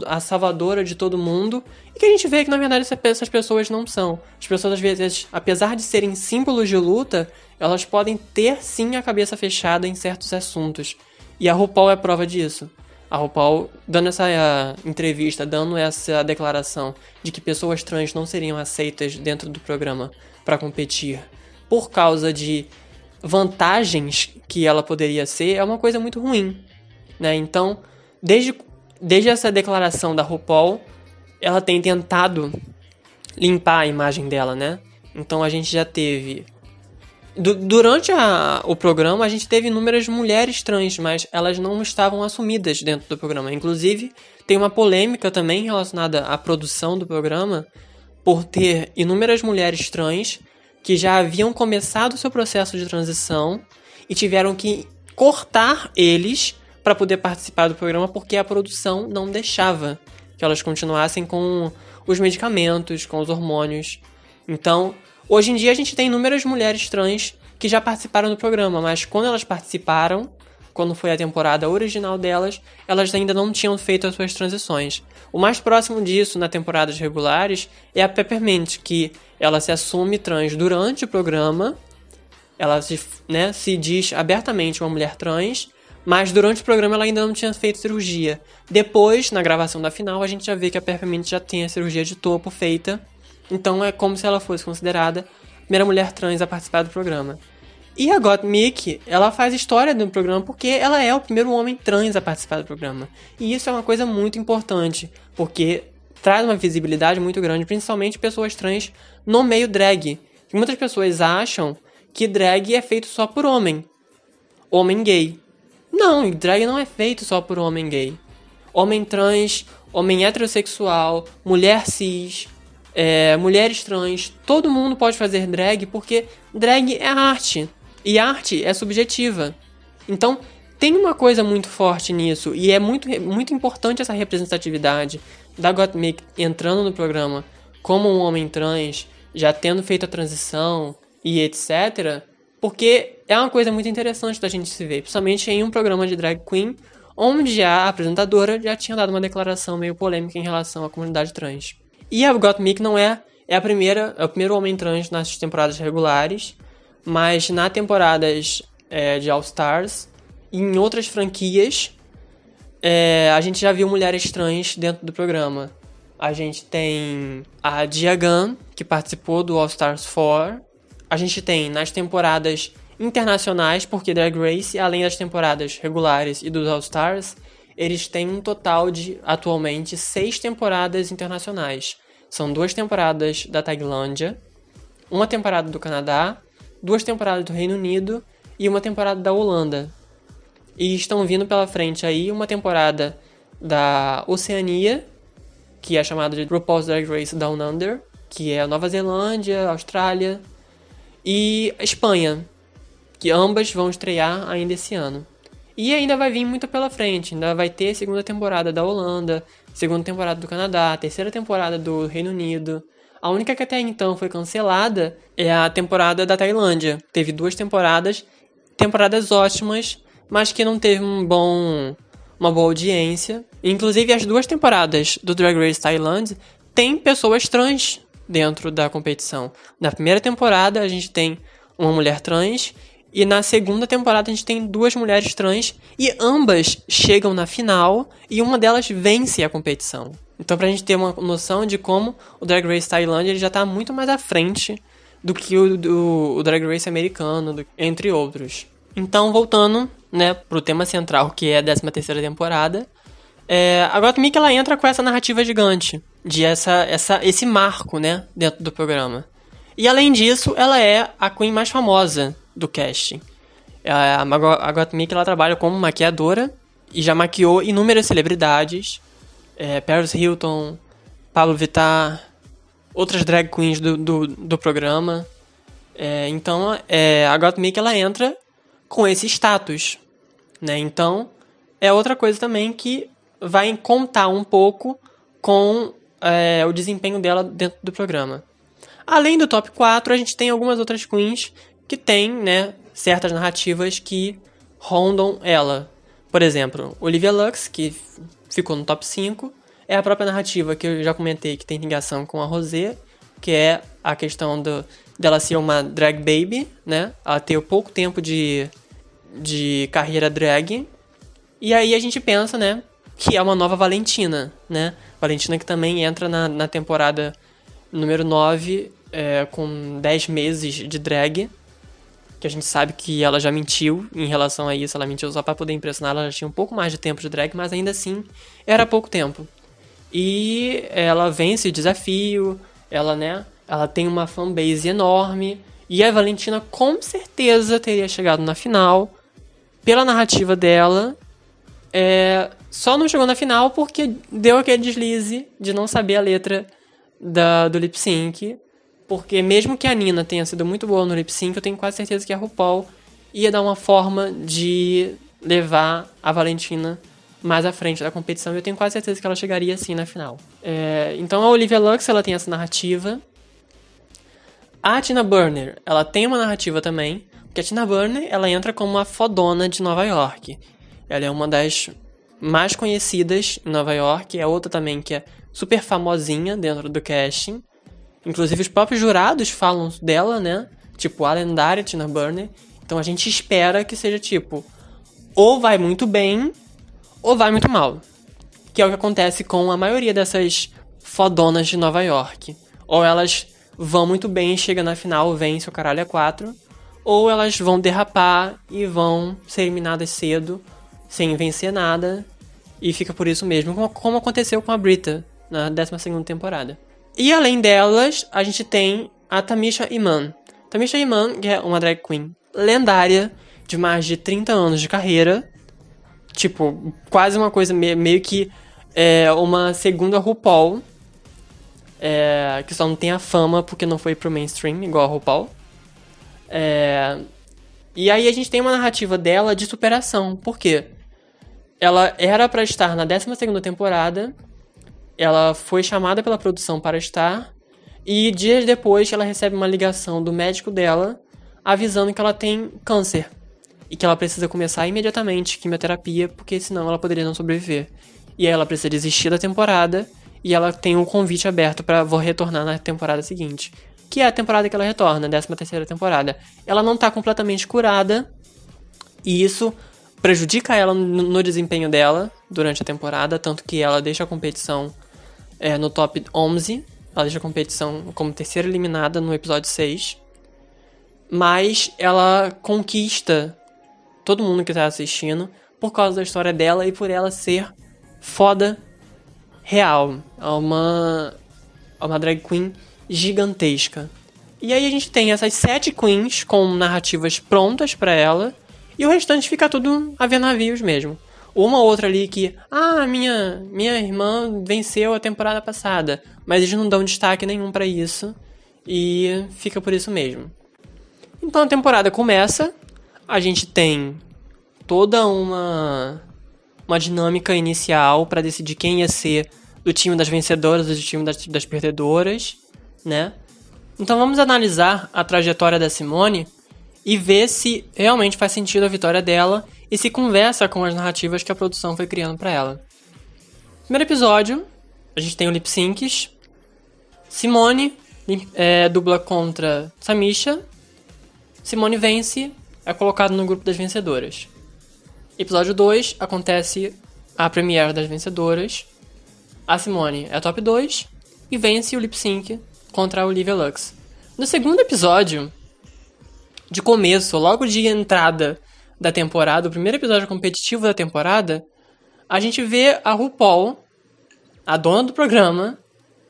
S3: a salvadora de todo mundo, e que a gente vê que na verdade essas pessoas não são. As pessoas às vezes, apesar de serem símbolos de luta, elas podem ter sim a cabeça fechada em certos assuntos. E a RuPaul é prova disso. A RuPaul dando essa uh, entrevista, dando essa declaração de que pessoas trans não seriam aceitas dentro do programa para competir por causa de vantagens que ela poderia ser, é uma coisa muito ruim. Né? Então, desde, desde essa declaração da RuPaul, ela tem tentado limpar a imagem dela, né? Então a gente já teve durante a, o programa, a gente teve inúmeras mulheres trans, mas elas não estavam assumidas dentro do programa. Inclusive, tem uma polêmica também relacionada à produção do programa, por ter inúmeras mulheres trans que já haviam começado o seu processo de transição e tiveram que cortar eles para poder participar do programa porque a produção não deixava que elas continuassem com os medicamentos, com os hormônios. Então, Hoje em dia a gente tem inúmeras mulheres trans que já participaram do programa, mas quando elas participaram, quando foi a temporada original delas, elas ainda não tinham feito as suas transições. O mais próximo disso, na temporadas regulares, é a Peppermint, que ela se assume trans durante o programa, ela se, né, se diz abertamente uma mulher trans, mas durante o programa ela ainda não tinha feito cirurgia. Depois, na gravação da final, a gente já vê que a Peppermint já tem a cirurgia de topo feita então é como se ela fosse considerada a primeira mulher trans a participar do programa. E a Gottmik, ela faz história do programa porque ela é o primeiro homem trans a participar do programa. E isso é uma coisa muito importante, porque traz uma visibilidade muito grande, principalmente pessoas trans no meio drag. muitas pessoas acham que drag é feito só por homem. Homem gay. Não, drag não é feito só por homem gay. Homem trans, homem heterossexual, mulher cis, é, mulheres trans, todo mundo pode fazer drag porque drag é arte e arte é subjetiva. Então tem uma coisa muito forte nisso e é muito, muito importante essa representatividade da Gottmik entrando no programa como um homem trans, já tendo feito a transição e etc. Porque é uma coisa muito interessante da gente se ver, principalmente em um programa de drag queen onde a apresentadora já tinha dado uma declaração meio polêmica em relação à comunidade trans. E a Gottmik não é, é a primeira, é o primeiro homem trans nas temporadas regulares, mas na temporadas é, de All Stars e em outras franquias é, a gente já viu mulheres trans dentro do programa. A gente tem a Diagan, que participou do All Stars 4. A gente tem nas temporadas internacionais, porque Drag Race, além das temporadas regulares e dos All Stars, eles têm um total de, atualmente, seis temporadas internacionais. São duas temporadas da Tailândia, uma temporada do Canadá, duas temporadas do Reino Unido e uma temporada da Holanda. E estão vindo pela frente aí uma temporada da Oceania, que é chamada de RuPaul's Drag Race Down Under, que é Nova Zelândia, Austrália e Espanha, que ambas vão estrear ainda esse ano. E ainda vai vir muito pela frente. Ainda vai ter segunda temporada da Holanda, segunda temporada do Canadá, terceira temporada do Reino Unido. A única que até então foi cancelada é a temporada da Tailândia. Teve duas temporadas, temporadas ótimas, mas que não teve um bom, uma boa audiência. Inclusive, as duas temporadas do Drag Race Thailand tem pessoas trans dentro da competição. Na primeira temporada, a gente tem uma mulher trans e na segunda temporada a gente tem duas mulheres trans e ambas chegam na final e uma delas vence a competição. Então pra gente ter uma noção de como o Drag Race Tailândia ele já tá muito mais à frente do que o, do, o Drag Race americano, do, entre outros. Então voltando, né, pro tema central que é a 13 terceira temporada, é, a Gottmik ela entra com essa narrativa gigante de essa, essa, esse marco, né, dentro do programa. E além disso, ela é a Queen mais famosa do casting. A, a Gottmik ela trabalha como maquiadora e já maquiou inúmeras celebridades, é, Paris Hilton, Pablo Vittar, outras drag queens do, do, do programa. É, então é, a Gottmik ela entra com esse status, né? Então é outra coisa também que vai contar um pouco com é, o desempenho dela dentro do programa. Além do top 4, a gente tem algumas outras queens que tem, né, certas narrativas que rondam ela. Por exemplo, Olivia Lux, que ficou no top 5, é a própria narrativa que eu já comentei que tem ligação com a Rosé, que é a questão do, dela ser uma drag baby, né? Ela ter pouco tempo de, de carreira drag. E aí a gente pensa, né? Que é uma nova Valentina, né? Valentina que também entra na, na temporada número 9 é, com 10 meses de drag que a gente sabe que ela já mentiu em relação a isso, ela mentiu só para poder impressionar, ela já tinha um pouco mais de tempo de drag, mas ainda assim era pouco tempo. E ela vence o desafio, ela, né, ela tem uma fanbase enorme, e a Valentina com certeza teria chegado na final pela narrativa dela. É, só não chegou na final porque deu aquele deslize de não saber a letra da, do lip sync. Porque mesmo que a Nina tenha sido muito boa no lip sync, eu tenho quase certeza que a RuPaul ia dar uma forma de levar a Valentina mais à frente da competição. E eu tenho quase certeza que ela chegaria assim na final. É, então a Olivia Lux ela tem essa narrativa. A Tina Burner, ela tem uma narrativa também, porque a Tina Burner, ela entra como uma fodona de Nova York. Ela é uma das mais conhecidas em Nova York, é outra também que é super famosinha dentro do casting. Inclusive, os próprios jurados falam dela, né? Tipo, a lendária Tina Burner. Então a gente espera que seja tipo, ou vai muito bem, ou vai muito mal. Que é o que acontece com a maioria dessas fodonas de Nova York. Ou elas vão muito bem, chega na final, vence o caralho a quatro. Ou elas vão derrapar e vão ser eliminadas cedo, sem vencer nada. E fica por isso mesmo, como aconteceu com a Brita na 12 temporada. E além delas, a gente tem a Tamisha Iman. Tamisha Iman, que é uma drag queen lendária, de mais de 30 anos de carreira. Tipo, quase uma coisa meio que é, uma segunda RuPaul. É, que só não tem a fama porque não foi pro mainstream, igual a RuPaul. É, e aí a gente tem uma narrativa dela de superação. Por quê? Ela era para estar na 12 temporada ela foi chamada pela produção para estar e dias depois ela recebe uma ligação do médico dela avisando que ela tem câncer e que ela precisa começar imediatamente quimioterapia porque senão ela poderia não sobreviver. E aí ela precisa desistir da temporada e ela tem um convite aberto para retornar na temporada seguinte, que é a temporada que ela retorna, a 13 terceira temporada. Ela não tá completamente curada e isso prejudica ela no desempenho dela durante a temporada, tanto que ela deixa a competição é, no top 11. Ela deixa a competição como terceira eliminada no episódio 6. Mas ela conquista todo mundo que tá assistindo por causa da história dela e por ela ser foda real. É uma, é uma drag queen gigantesca. E aí a gente tem essas sete queens com narrativas prontas para ela. E o restante fica tudo a ver navios mesmo uma outra ali que, ah, minha, minha irmã venceu a temporada passada, mas eles não dão destaque nenhum para isso e fica por isso mesmo. Então a temporada começa, a gente tem toda uma uma dinâmica inicial para decidir quem ia ser do time das vencedoras e do time das, das perdedoras, né? Então vamos analisar a trajetória da Simone e ver se realmente faz sentido a vitória dela e se conversa com as narrativas que a produção foi criando para ela. Primeiro episódio, a gente tem o lip syncs. Simone é, dubla contra Samisha. Simone vence, é colocado no grupo das vencedoras. Episódio 2 acontece a premiere das vencedoras. A Simone é top 2 e vence o lip sync contra a Olivia Lux. No segundo episódio, de começo, logo de entrada da temporada, o primeiro episódio competitivo da temporada, a gente vê a RuPaul, a dona do programa,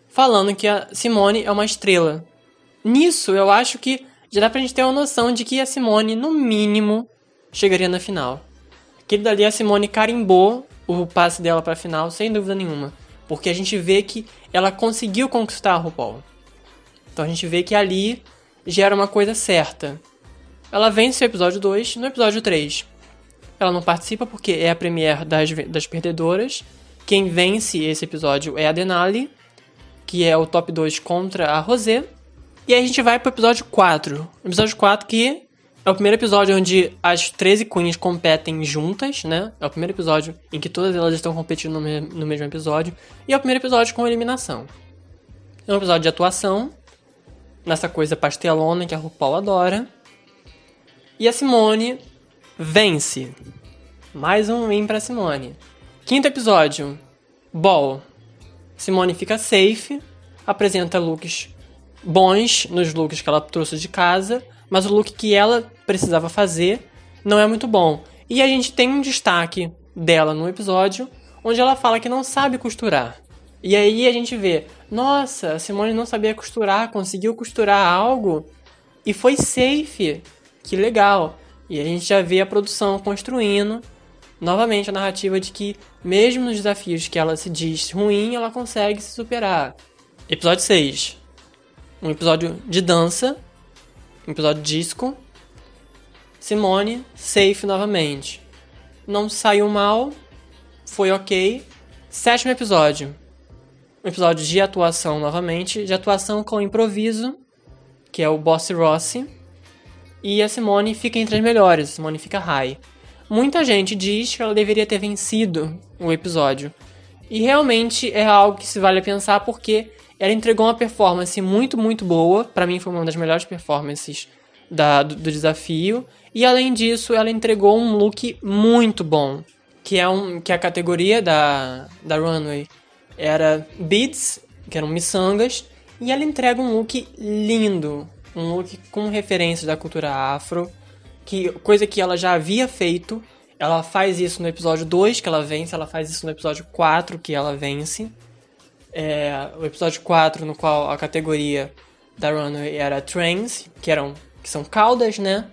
S3: falando que a Simone é uma estrela. Nisso, eu acho que já dá pra gente ter uma noção de que a Simone, no mínimo, chegaria na final. Aquele dali a Simone carimbou o passe dela pra final, sem dúvida nenhuma. Porque a gente vê que ela conseguiu conquistar a RuPaul. Então a gente vê que ali já era uma coisa certa. Ela vence o episódio 2 no episódio 3. Ela não participa porque é a premiere das, das perdedoras. Quem vence esse episódio é a Denali, que é o top 2 contra a Rosé. E aí a gente vai pro episódio 4. Episódio 4 que É o primeiro episódio onde as 13 queens competem juntas, né? É o primeiro episódio em que todas elas estão competindo no, me no mesmo episódio. E é o primeiro episódio com eliminação. É um episódio de atuação, nessa coisa pastelona que a RuPaul adora. E a Simone vence. Mais um win pra Simone. Quinto episódio, Ball. Simone fica safe, apresenta looks bons nos looks que ela trouxe de casa, mas o look que ela precisava fazer não é muito bom. E a gente tem um destaque dela no episódio onde ela fala que não sabe costurar. E aí a gente vê, nossa, a Simone não sabia costurar, conseguiu costurar algo e foi safe. Que legal. E a gente já vê a produção construindo novamente a narrativa de que, mesmo nos desafios que ela se diz ruim, ela consegue se superar. Episódio 6. Um episódio de dança. Um episódio disco. Simone, safe novamente. Não saiu mal. Foi ok. Sétimo episódio. Um episódio de atuação novamente. De atuação com improviso. Que é o Boss Rossi. E a Simone fica entre as melhores. A Simone fica high. Muita gente diz que ela deveria ter vencido o episódio. E realmente é algo que se vale a pensar porque ela entregou uma performance muito, muito boa. Para mim foi uma das melhores performances da, do, do, desafio. E além disso, ela entregou um look muito bom. Que é, um, que a categoria da, da Runway era Beats, que eram miçangas. E ela entrega um look lindo. Um look com referências da cultura afro que coisa que ela já havia feito. Ela faz isso no episódio 2, que ela vence, ela faz isso no episódio 4, que ela vence. É, o episódio 4, no qual a categoria da Runway era Trains, que, eram, que são caudas, né?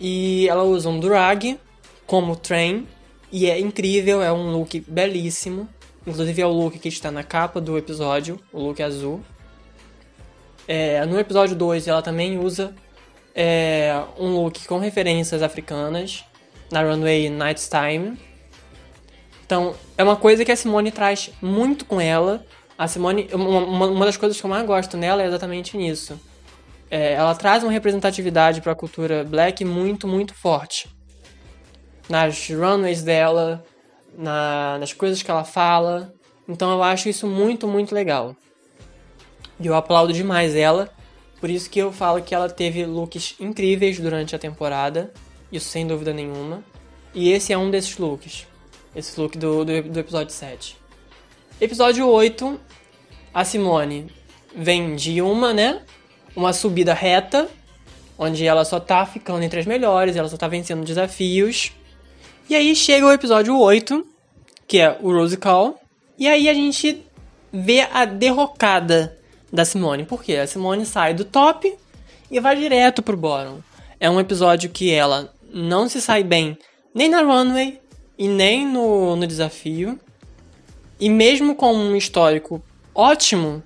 S3: E ela usa um drag como train, e é incrível, é um look belíssimo. Inclusive é o look que está na capa do episódio, o look azul. É, no episódio 2 ela também usa é, um look com referências africanas na runway Night's Time. Então, é uma coisa que a Simone traz muito com ela. A Simone, uma, uma das coisas que eu mais gosto nela é exatamente nisso. É, ela traz uma representatividade para a cultura black muito, muito forte. Nas runways dela, na, nas coisas que ela fala. Então eu acho isso muito, muito legal. E eu aplaudo demais ela. Por isso que eu falo que ela teve looks incríveis durante a temporada, isso sem dúvida nenhuma. E esse é um desses looks. Esse look do, do, do episódio 7. Episódio 8, a Simone vem de uma, né? Uma subida reta, onde ela só tá ficando entre as melhores, ela só tá vencendo desafios. E aí chega o episódio 8, que é o Rose Call, e aí a gente vê a derrocada da Simone. Por quê? A Simone sai do top e vai direto pro bottom. É um episódio que ela não se sai bem nem na runway e nem no, no desafio. E mesmo com um histórico ótimo,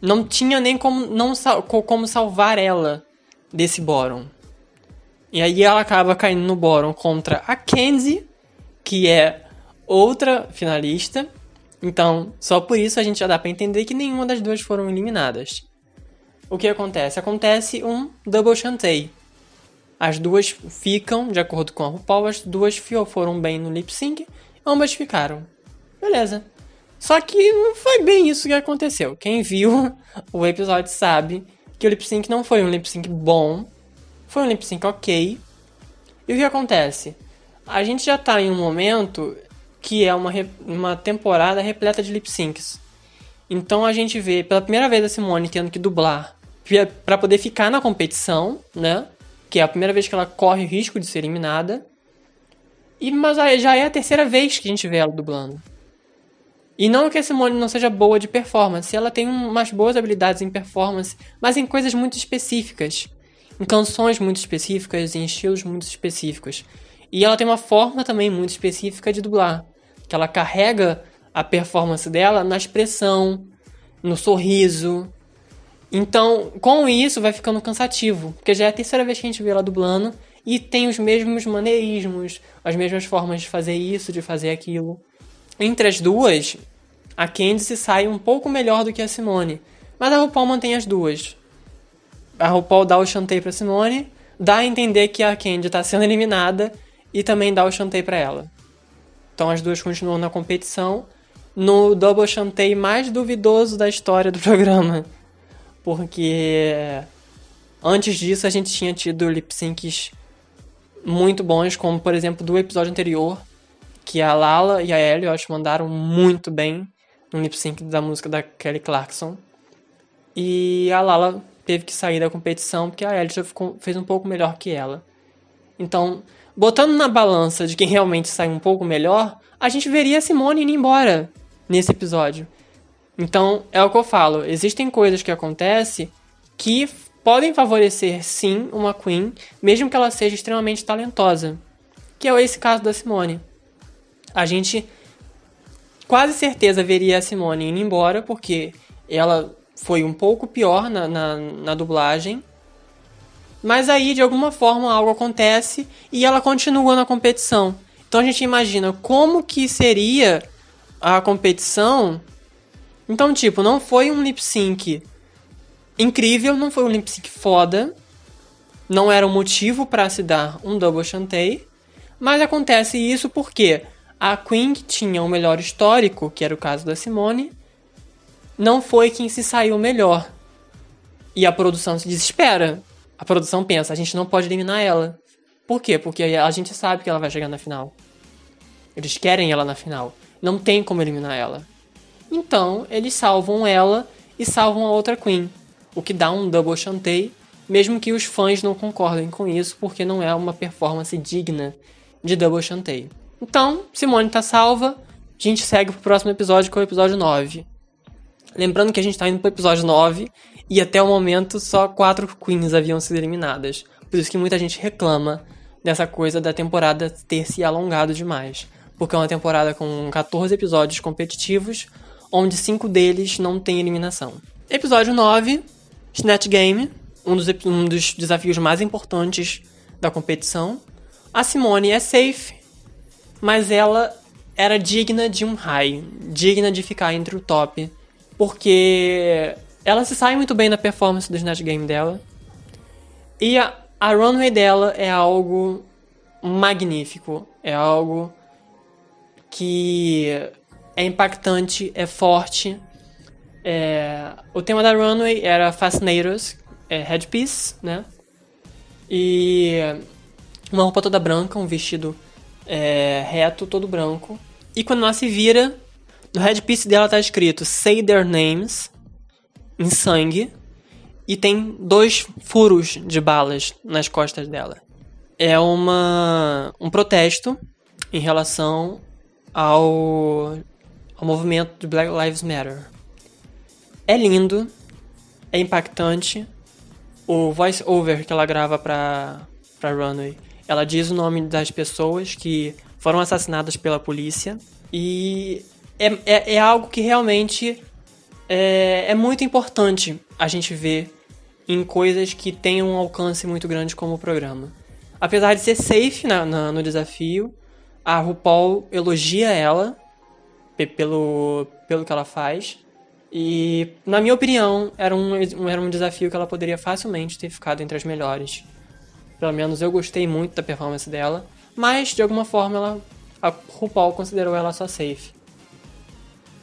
S3: não tinha nem como, não, como salvar ela desse bottom. E aí ela acaba caindo no bottom contra a Kenzie, que é outra finalista. Então, só por isso a gente já dá para entender que nenhuma das duas foram eliminadas. O que acontece? Acontece um double chantei. As duas ficam, de acordo com a RuPaul, as duas foram bem no lip sync, ambas ficaram. Beleza. Só que não foi bem isso que aconteceu. Quem viu [LAUGHS] o episódio sabe que o lip sync não foi um lip sync bom, foi um lip sync ok. E o que acontece? A gente já tá em um momento que é uma, uma temporada repleta de lip syncs. Então a gente vê pela primeira vez a Simone tendo que dublar para poder ficar na competição, né? Que é a primeira vez que ela corre o risco de ser eliminada. E mas já é a terceira vez que a gente vê ela dublando. E não que a Simone não seja boa de performance, ela tem umas boas habilidades em performance, mas em coisas muito específicas, em canções muito específicas, em estilos muito específicos. E ela tem uma forma também muito específica de dublar que ela carrega a performance dela na expressão, no sorriso. Então, com isso, vai ficando cansativo, porque já é a terceira vez que a gente vê ela dublando e tem os mesmos maneirismos, as mesmas formas de fazer isso, de fazer aquilo. Entre as duas, a Candice sai um pouco melhor do que a Simone, mas a RuPaul mantém as duas. A RuPaul dá o chantei pra Simone, dá a entender que a Candy está sendo eliminada e também dá o chantei para ela. Então as duas continuam na competição no double chantei mais duvidoso da história do [LAUGHS] programa. Porque antes disso a gente tinha tido lip syncs muito bons, como por exemplo do episódio anterior, que a Lala e a Elliot mandaram muito bem no lip sync da música da Kelly Clarkson. E a Lala teve que sair da competição porque a Elliot fez um pouco melhor que ela. Então, botando na balança de quem realmente saiu um pouco melhor, a gente veria a Simone indo embora nesse episódio. Então, é o que eu falo, existem coisas que acontecem que podem favorecer sim uma Queen, mesmo que ela seja extremamente talentosa. Que é esse caso da Simone. A gente quase certeza veria a Simone indo embora, porque ela foi um pouco pior na, na, na dublagem. Mas aí, de alguma forma, algo acontece e ela continua na competição. Então a gente imagina como que seria a competição. Então, tipo, não foi um lip sync incrível, não foi um lip sync foda. Não era um motivo para se dar um double chantei. Mas acontece isso porque a Queen, que tinha o melhor histórico, que era o caso da Simone, não foi quem se saiu melhor. E a produção se desespera. A produção pensa, a gente não pode eliminar ela. Por quê? Porque a gente sabe que ela vai chegar na final. Eles querem ela na final. Não tem como eliminar ela. Então, eles salvam ela e salvam a outra Queen. O que dá um double chantei, mesmo que os fãs não concordem com isso, porque não é uma performance digna de double chantei. Então, Simone tá salva. A gente segue pro próximo episódio, que é o episódio 9. Lembrando que a gente tá indo pro episódio 9 e até o momento só quatro queens haviam sido eliminadas. Por isso que muita gente reclama dessa coisa da temporada ter se alongado demais. Porque é uma temporada com 14 episódios competitivos, onde cinco deles não tem eliminação. Episódio 9, Snatch Game, um dos, um dos desafios mais importantes da competição. A Simone é safe, mas ela era digna de um high, digna de ficar entre o top, porque ela se sai muito bem na performance do Snatch Game dela. E a, a runway dela é algo magnífico, é algo que é impactante, é forte. É, o tema da runway era Fascinators, é, headpiece, né? E uma roupa toda branca, um vestido é, reto, todo branco. E quando ela se vira, no headpiece dela tá escrito Say Their Names, em sangue, e tem dois furos de balas nas costas dela. É uma, um protesto em relação ao, ao movimento de Black Lives Matter. É lindo, é impactante. O voice over que ela grava pra, pra Runway ela diz o nome das pessoas que foram assassinadas pela polícia. E é, é, é algo que realmente é, é, muito importante a gente ver em coisas que têm um alcance muito grande como o programa. Apesar de ser safe na, na, no desafio, a RuPaul elogia ela pelo, pelo que ela faz. E, na minha opinião, era um, era um desafio que ela poderia facilmente ter ficado entre as melhores. Pelo menos eu gostei muito da performance dela. Mas, de alguma forma, ela, a RuPaul considerou ela só safe.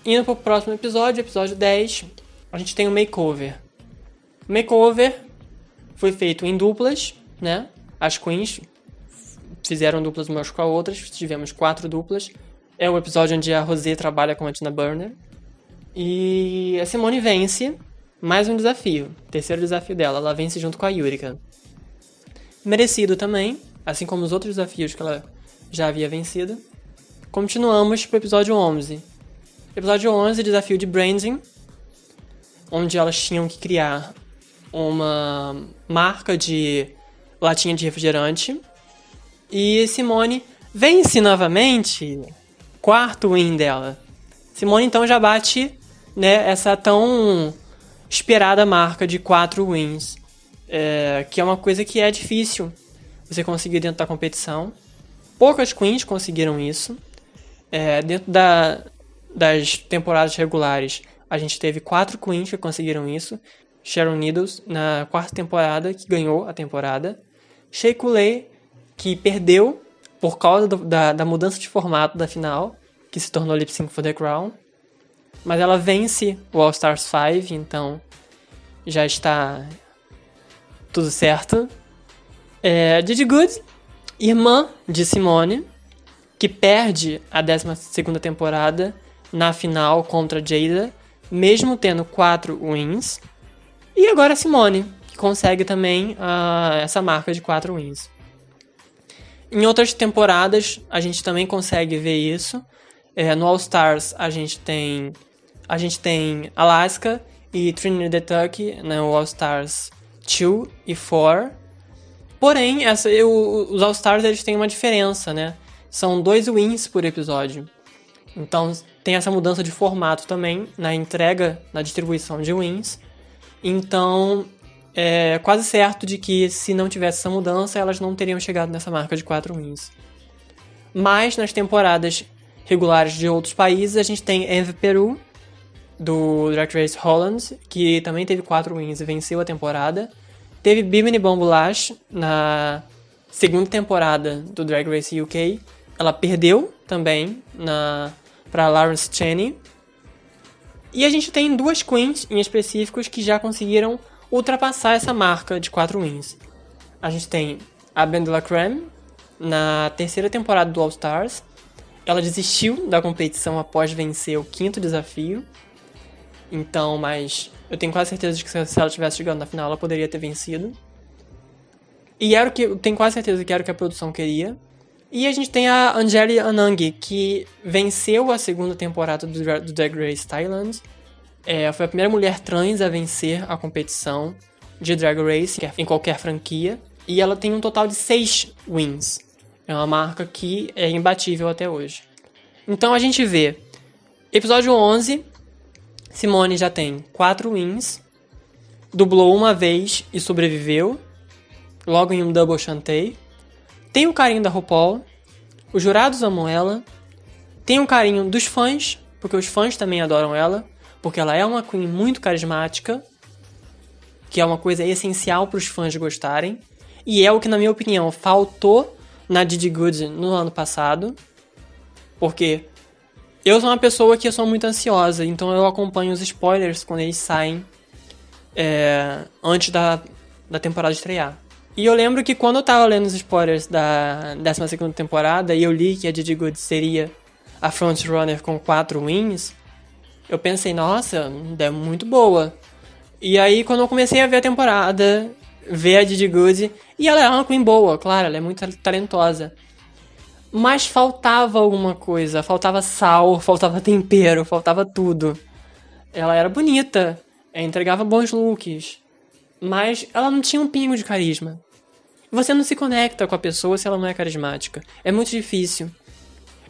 S3: Indo pro próximo episódio, episódio 10, a gente tem o um makeover. O makeover foi feito em duplas, né? As queens fizeram duplas umas com a outras, tivemos quatro duplas. É o episódio onde a Rosé trabalha com a Tina Burner. E a Simone vence mais um desafio. Terceiro desafio dela, ela vence junto com a Yurika merecido também, assim como os outros desafios que ela já havia vencido. Continuamos para o episódio 11. Episódio 11, desafio de branding, onde elas tinham que criar uma marca de latinha de refrigerante. E Simone vence novamente, quarto win dela. Simone então já bate né, essa tão esperada marca de quatro wins é, que é uma coisa que é difícil você conseguir dentro da competição. Poucas queens conseguiram isso. É, dentro da, das temporadas regulares, a gente teve quatro queens que conseguiram isso. Sharon Needles, na quarta temporada, que ganhou a temporada. Shea Coulee, que perdeu por causa do, da, da mudança de formato da final, que se tornou Lip Sync for the Crown. Mas ela vence o All Stars 5, então já está tudo certo. É, Didi Good, irmã de Simone, que perde a 12 temporada na final contra Jada, mesmo tendo 4 wins. E agora Simone, que consegue também uh, essa marca de 4 wins. Em outras temporadas, a gente também consegue ver isso. É, no All Stars, a gente tem a gente tem Alaska e Trinidad Tuck no All Stars 2 e 4. Porém, essa, eu, os All Stars eles têm uma diferença, né? São dois wins por episódio. Então tem essa mudança de formato também na entrega, na distribuição de wins. Então é quase certo de que se não tivesse essa mudança, elas não teriam chegado nessa marca de 4 wins. Mas nas temporadas regulares de outros países, a gente tem Envy Peru, do Drag Race Holland, que também teve 4 wins e venceu a temporada. Teve Bimini Bombulash na segunda temporada do Drag Race UK. Ela perdeu também na para Lawrence Cheney. E a gente tem duas queens em específicos que já conseguiram ultrapassar essa marca de 4 wins. A gente tem a Bendela Creme na terceira temporada do All Stars. Ela desistiu da competição após vencer o quinto desafio. Então, mas eu tenho quase certeza de que se ela tivesse chegado na final, ela poderia ter vencido. E era o que tenho quase certeza que era o que a produção queria. E a gente tem a Angeli Anang, que venceu a segunda temporada do, do Drag Race Thailand. É, foi a primeira mulher trans a vencer a competição de Drag Race em qualquer franquia. E ela tem um total de 6 wins. É uma marca que é imbatível até hoje. Então a gente vê. Episódio 11, Simone já tem 4 wins. Dublou uma vez e sobreviveu. Logo em um double chantei tem o carinho da RuPaul, os jurados amam ela, tem o carinho dos fãs, porque os fãs também adoram ela, porque ela é uma queen muito carismática, que é uma coisa essencial para os fãs gostarem, e é o que, na minha opinião, faltou na Didi Good no ano passado, porque eu sou uma pessoa que eu sou muito ansiosa, então eu acompanho os spoilers quando eles saem é, antes da, da temporada estrear. E eu lembro que quando eu tava lendo os spoilers da 12 temporada e eu li que a Didi Good seria a frontrunner com 4 wins, eu pensei, nossa, é muito boa. E aí, quando eu comecei a ver a temporada, ver a Didi Good, e ela é uma queen boa, claro, ela é muito talentosa. Mas faltava alguma coisa, faltava sal, faltava tempero, faltava tudo. Ela era bonita, entregava bons looks, mas ela não tinha um pingo de carisma. Você não se conecta com a pessoa se ela não é carismática. É muito difícil.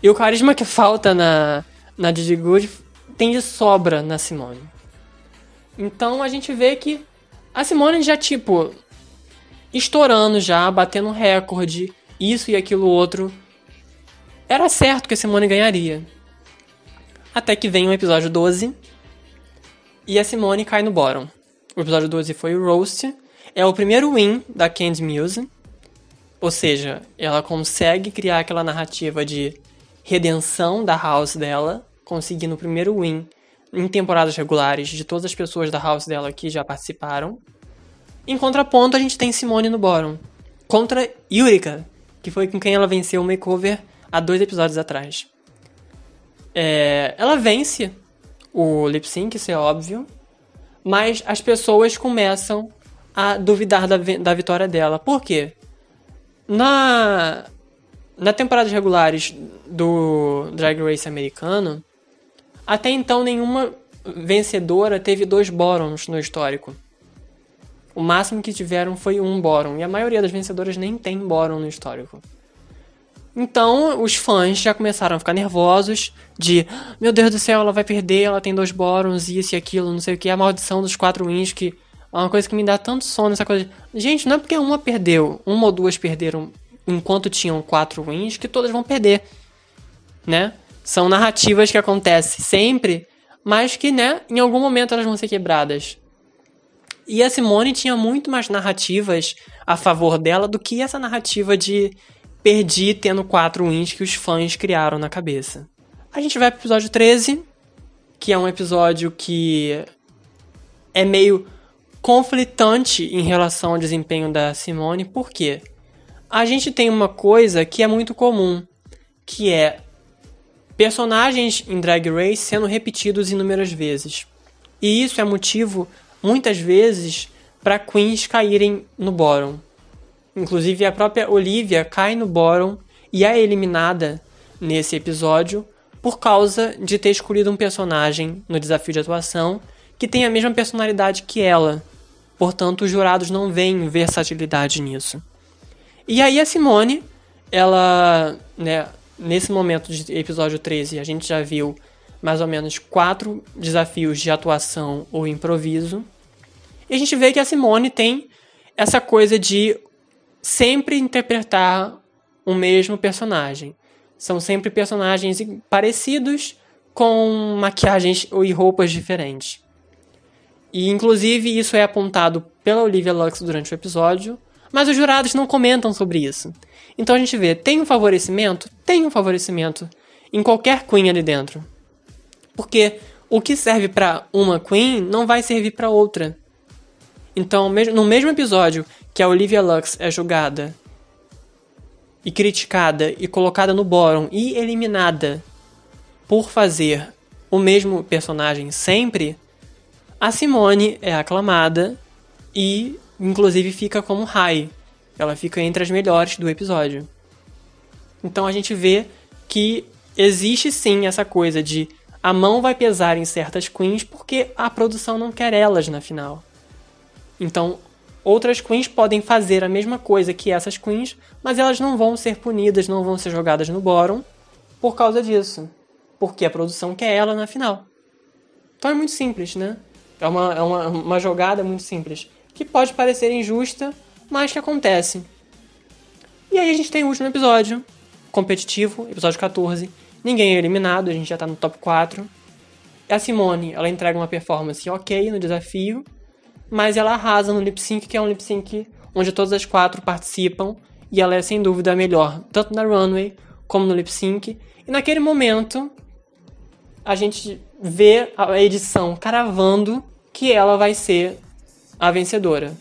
S3: E o carisma que falta na, na Didi Good tem de sobra na Simone. Então a gente vê que a Simone já, tipo, estourando já, batendo recorde, isso e aquilo outro. Era certo que a Simone ganharia. Até que vem o episódio 12 e a Simone cai no bottom. O episódio 12 foi o Roast, é o primeiro win da Candy Muse. Ou seja, ela consegue criar aquela narrativa de redenção da house dela, conseguindo o primeiro win em temporadas regulares de todas as pessoas da house dela que já participaram. Em contraponto, a gente tem Simone no bottom, contra Yurika, que foi com quem ela venceu o makeover há dois episódios atrás. É, ela vence o lip sync, isso é óbvio, mas as pessoas começam a duvidar da, da vitória dela. Por quê? Na, na temporadas regulares do Drag Race americano, até então nenhuma vencedora teve dois bottoms no histórico. O máximo que tiveram foi um bottom, e a maioria das vencedoras nem tem bottom no histórico. Então, os fãs já começaram a ficar nervosos de, meu Deus do céu, ela vai perder, ela tem dois bottoms, isso e aquilo, não sei o que, a maldição dos quatro wins que é uma coisa que me dá tanto sono, essa coisa. Gente, não é porque uma perdeu, uma ou duas perderam enquanto tinham quatro wins, que todas vão perder. Né? São narrativas que acontecem sempre, mas que, né, em algum momento elas vão ser quebradas. E a Simone tinha muito mais narrativas a favor dela do que essa narrativa de perdi tendo quatro wins que os fãs criaram na cabeça. A gente vai pro episódio 13, que é um episódio que é meio conflitante em relação ao desempenho da Simone, por quê? A gente tem uma coisa que é muito comum, que é personagens em Drag Race sendo repetidos inúmeras vezes. E isso é motivo, muitas vezes, para queens caírem no bottom. Inclusive, a própria Olivia cai no bottom e é eliminada nesse episódio por causa de ter escolhido um personagem no desafio de atuação que tem a mesma personalidade que ela. Portanto, os jurados não veem versatilidade nisso. E aí a Simone, ela, né, nesse momento de episódio 13, a gente já viu mais ou menos quatro desafios de atuação ou improviso. E a gente vê que a Simone tem essa coisa de sempre interpretar o mesmo personagem. São sempre personagens parecidos com maquiagens e roupas diferentes. E inclusive isso é apontado pela Olivia Lux durante o episódio, mas os jurados não comentam sobre isso. Então a gente vê, tem um favorecimento? Tem um favorecimento em qualquer queen ali dentro. Porque o que serve para uma queen não vai servir para outra. Então, no mesmo episódio que a Olivia Lux é julgada e criticada e colocada no bórum e eliminada por fazer o mesmo personagem sempre, a Simone é aclamada e, inclusive, fica como high. Ela fica entre as melhores do episódio. Então a gente vê que existe sim essa coisa de a mão vai pesar em certas queens porque a produção não quer elas na final. Então, outras queens podem fazer a mesma coisa que essas queens, mas elas não vão ser punidas, não vão ser jogadas no bórum por causa disso. Porque a produção quer ela na final. Então é muito simples, né? É uma, é uma, uma jogada muito simples. Que pode parecer injusta, mas que acontece. E aí a gente tem o último episódio, competitivo, episódio 14. Ninguém é eliminado, a gente já tá no top 4. A Simone, ela entrega uma performance ok no desafio, mas ela arrasa no lip sync, que é um lip sync onde todas as quatro participam, e ela é sem dúvida a melhor, tanto na runway como no lip sync. E naquele momento, a gente vê a edição caravando que ela vai ser a vencedora.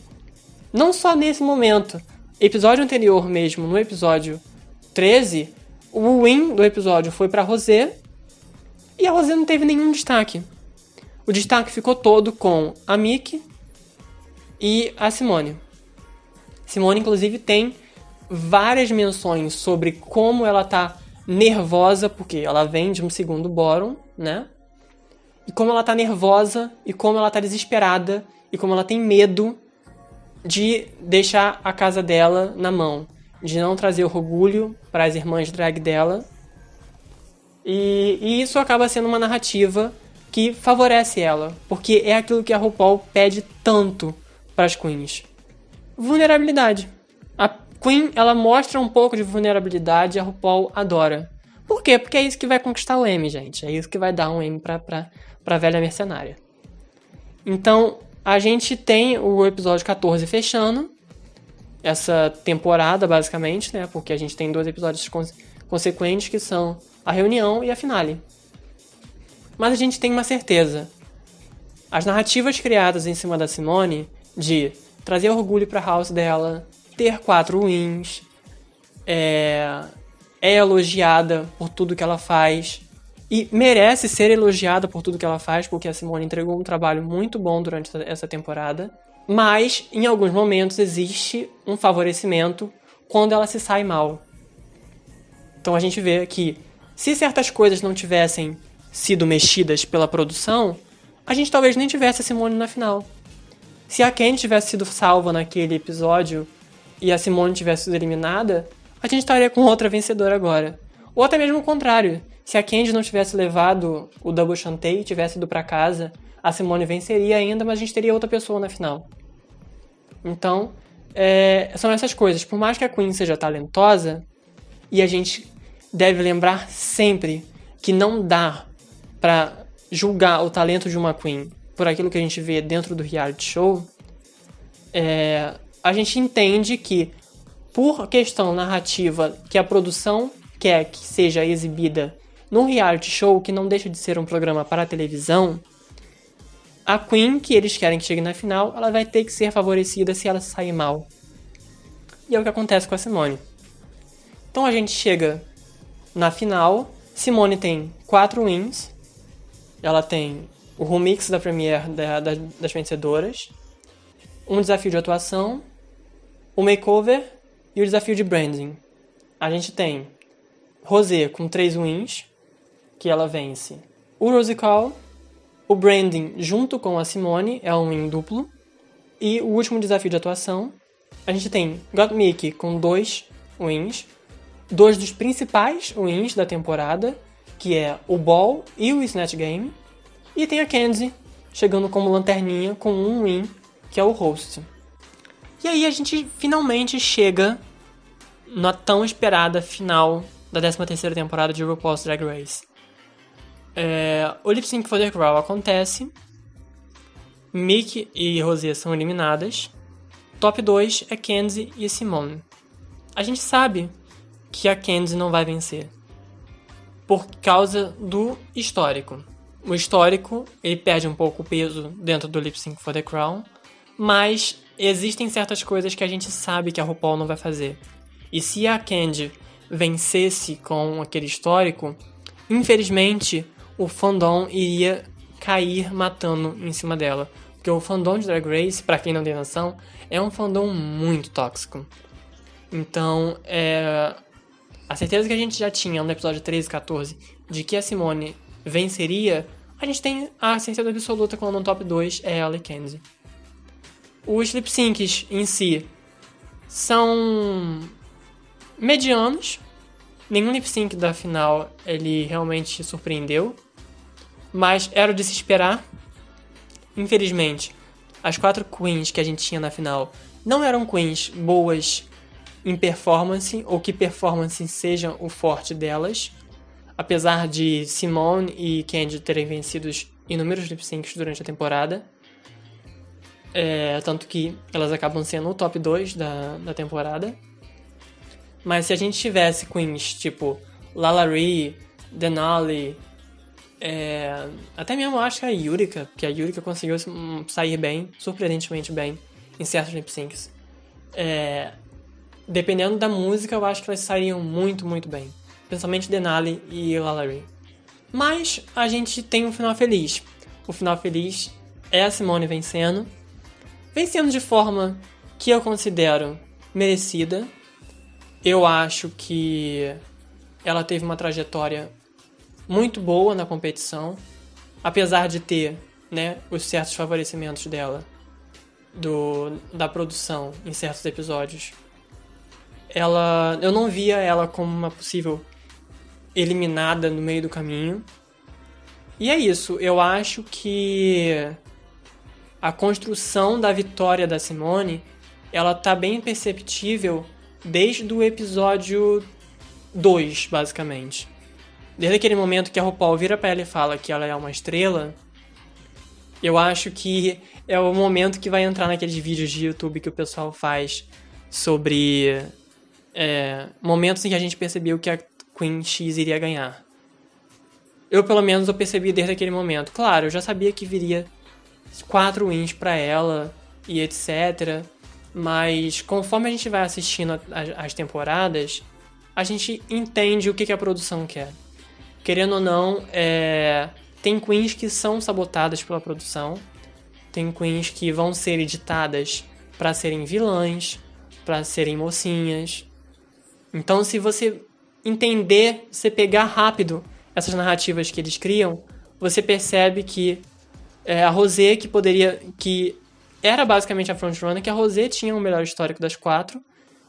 S3: Não só nesse momento. Episódio anterior mesmo, no episódio 13, o win do episódio foi para Rosé e a Rosé não teve nenhum destaque. O destaque ficou todo com a Mickey e a Simone. Simone, inclusive, tem várias menções sobre como ela tá nervosa, porque ela vem de um segundo bórum, né? E como ela tá nervosa, e como ela tá desesperada, e como ela tem medo de deixar a casa dela na mão, de não trazer orgulho para as irmãs drag dela. E, e isso acaba sendo uma narrativa que favorece ela, porque é aquilo que a RuPaul pede tanto para as queens. Vulnerabilidade. A Queen, ela mostra um pouco de vulnerabilidade a RuPaul adora. Por quê? Porque é isso que vai conquistar o M, gente. É isso que vai dar um M pra, pra, pra velha mercenária. Então, a gente tem o episódio 14 fechando essa temporada, basicamente, né? Porque a gente tem dois episódios cons consequentes que são a reunião e a finale. Mas a gente tem uma certeza. As narrativas criadas em cima da Simone de trazer orgulho pra house dela, ter quatro wins, é, é elogiada por tudo que ela faz e merece ser elogiada por tudo que ela faz, porque a Simone entregou um trabalho muito bom durante essa temporada. Mas, em alguns momentos, existe um favorecimento quando ela se sai mal. Então a gente vê que, se certas coisas não tivessem sido mexidas pela produção, a gente talvez nem tivesse a Simone na final. Se a Ken tivesse sido salva naquele episódio e a Simone tivesse sido eliminada, a gente estaria com outra vencedora agora. Ou até mesmo o contrário. Se a Candy não tivesse levado o Double Chantei e tivesse ido para casa, a Simone venceria ainda, mas a gente teria outra pessoa na final. Então, é, são essas coisas. Por mais que a Queen seja talentosa, e a gente deve lembrar sempre que não dá para julgar o talento de uma Queen por aquilo que a gente vê dentro do reality show, é, a gente entende que, por questão narrativa, que a produção quer que seja exibida num reality show que não deixa de ser um programa para televisão, a Queen, que eles querem que chegue na final, ela vai ter que ser favorecida se ela sair mal. E é o que acontece com a Simone. Então a gente chega na final. Simone tem quatro wins. Ela tem o remix da Premiere da, da, das vencedoras, um desafio de atuação, o makeover e o desafio de branding. A gente tem Rosé com três wins, que ela vence. O Rosical, o branding junto com a Simone é um win duplo. E o último desafio de atuação, a gente tem Got Mickey com dois wins, dois dos principais wins da temporada, que é o Ball e o Snatch Game. E tem a Kenzie chegando como lanterninha com um win, que é o Host. E aí a gente finalmente chega na tão esperada final da 13ª temporada de RuPaul's Drag Race. É, o Lip Sync for the Crown acontece, Mick e Rosé são eliminadas, top 2 é Kenzie e Simone. A gente sabe que a Kenzie não vai vencer, por causa do histórico. O histórico, ele perde um pouco o peso dentro do Lip Sync for the Crown, mas existem certas coisas que a gente sabe que a RuPaul não vai fazer. E se a Candy vencesse com aquele histórico, infelizmente o fandom iria cair matando em cima dela. Porque o fandom de Drag Race, para quem não tem noção, é um fandom muito tóxico. Então, é... a certeza que a gente já tinha no episódio 13 e 14 de que a Simone venceria, a gente tem a certeza absoluta quando no top 2 é ela e Kenzie. Os lip syncs em si são medianos. Nenhum lip sync da final ele realmente surpreendeu, mas era de se esperar. Infelizmente, as quatro queens que a gente tinha na final não eram queens boas em performance ou que performance seja o forte delas. Apesar de Simone e Candy terem vencido inúmeros lip syncs durante a temporada. É, tanto que elas acabam sendo o top 2 da, da temporada. Mas se a gente tivesse queens tipo Lalari, Denali, é, até mesmo acho que a Yurika, que a Yurika conseguiu sair bem, surpreendentemente bem, em certos lip syncs. É, dependendo da música, eu acho que elas sairiam muito, muito bem. Principalmente Denali e Lalari. Mas a gente tem um final feliz. O final feliz é a Simone vencendo vencendo de forma que eu considero merecida. Eu acho que ela teve uma trajetória muito boa na competição, apesar de ter né, os certos favorecimentos dela do, da produção em certos episódios. Ela, eu não via ela como uma possível eliminada no meio do caminho. E é isso, eu acho que a construção da vitória da Simone, ela tá bem perceptível desde o episódio 2, basicamente. Desde aquele momento que a RuPaul vira pra ela e fala que ela é uma estrela, eu acho que é o momento que vai entrar naqueles vídeos de YouTube que o pessoal faz sobre é, momentos em que a gente percebeu que a Queen X iria ganhar. Eu, pelo menos, eu percebi desde aquele momento. Claro, eu já sabia que viria quatro wins para ela e etc. Mas conforme a gente vai assistindo as temporadas, a gente entende o que, a produção quer. Querendo ou não, é... tem queens que são sabotadas pela produção, tem queens que vão ser editadas para serem vilãs, para serem mocinhas. Então, se você entender, você pegar rápido essas narrativas que eles criam, você percebe que é, a Rosé, que poderia. que era basicamente a frontrunner, que a Rosé tinha o melhor histórico das quatro,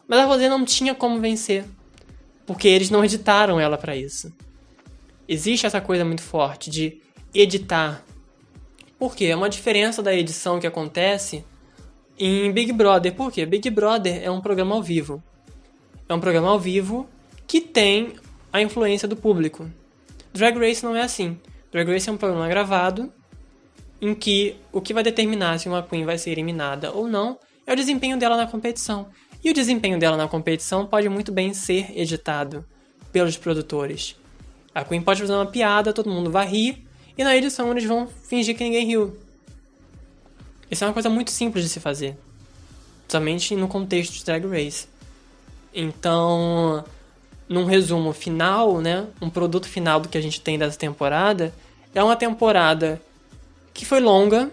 S3: mas a Rosé não tinha como vencer. Porque eles não editaram ela para isso. Existe essa coisa muito forte de editar. Por quê? É uma diferença da edição que acontece em Big Brother. Por quê? Big Brother é um programa ao vivo. É um programa ao vivo que tem a influência do público. Drag Race não é assim. Drag Race é um programa gravado em que o que vai determinar se uma Queen vai ser eliminada ou não é o desempenho dela na competição. E o desempenho dela na competição pode muito bem ser editado pelos produtores. A Queen pode fazer uma piada, todo mundo vai rir, e na edição eles vão fingir que ninguém riu. Isso é uma coisa muito simples de se fazer. Somente no contexto de Drag Race. Então, num resumo final, né, um produto final do que a gente tem dessa temporada, é uma temporada que foi longa,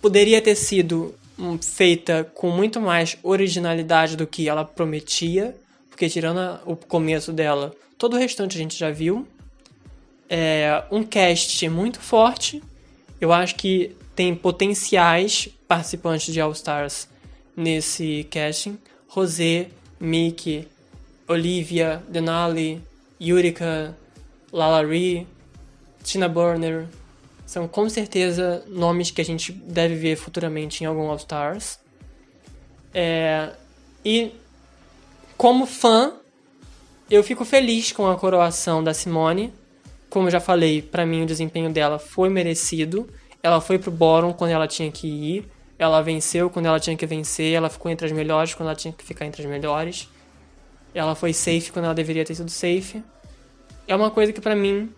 S3: poderia ter sido hum, feita com muito mais originalidade do que ela prometia, porque tirando o começo dela, todo o restante a gente já viu. É um cast muito forte. Eu acho que tem potenciais participantes de All Stars nesse casting. Rosé, Mickey, Olivia, Denali, Yurika, Lalari, Tina Burner. São com certeza nomes que a gente deve ver futuramente em algum All Stars. É, e como fã, eu fico feliz com a coroação da Simone. Como eu já falei, para mim o desempenho dela foi merecido. Ela foi pro bottom quando ela tinha que ir. Ela venceu quando ela tinha que vencer. Ela ficou entre as melhores quando ela tinha que ficar entre as melhores. Ela foi safe quando ela deveria ter sido safe. É uma coisa que para mim.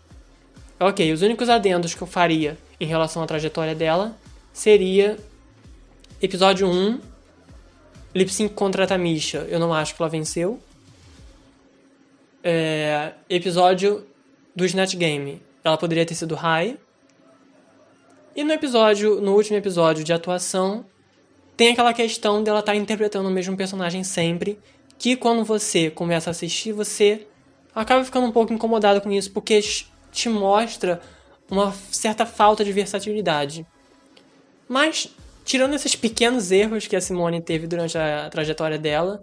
S3: Ok, os únicos adendos que eu faria em relação à trajetória dela seria episódio 1, lip sync contra a Tamisha. Eu não acho que ela venceu. É, episódio do Snatch Game. Ela poderia ter sido high. E no episódio, no último episódio de atuação, tem aquela questão dela estar tá interpretando o mesmo personagem sempre, que quando você começa a assistir, você acaba ficando um pouco incomodado com isso, porque te mostra uma certa falta de versatilidade. Mas, tirando esses pequenos erros que a Simone teve durante a trajetória dela,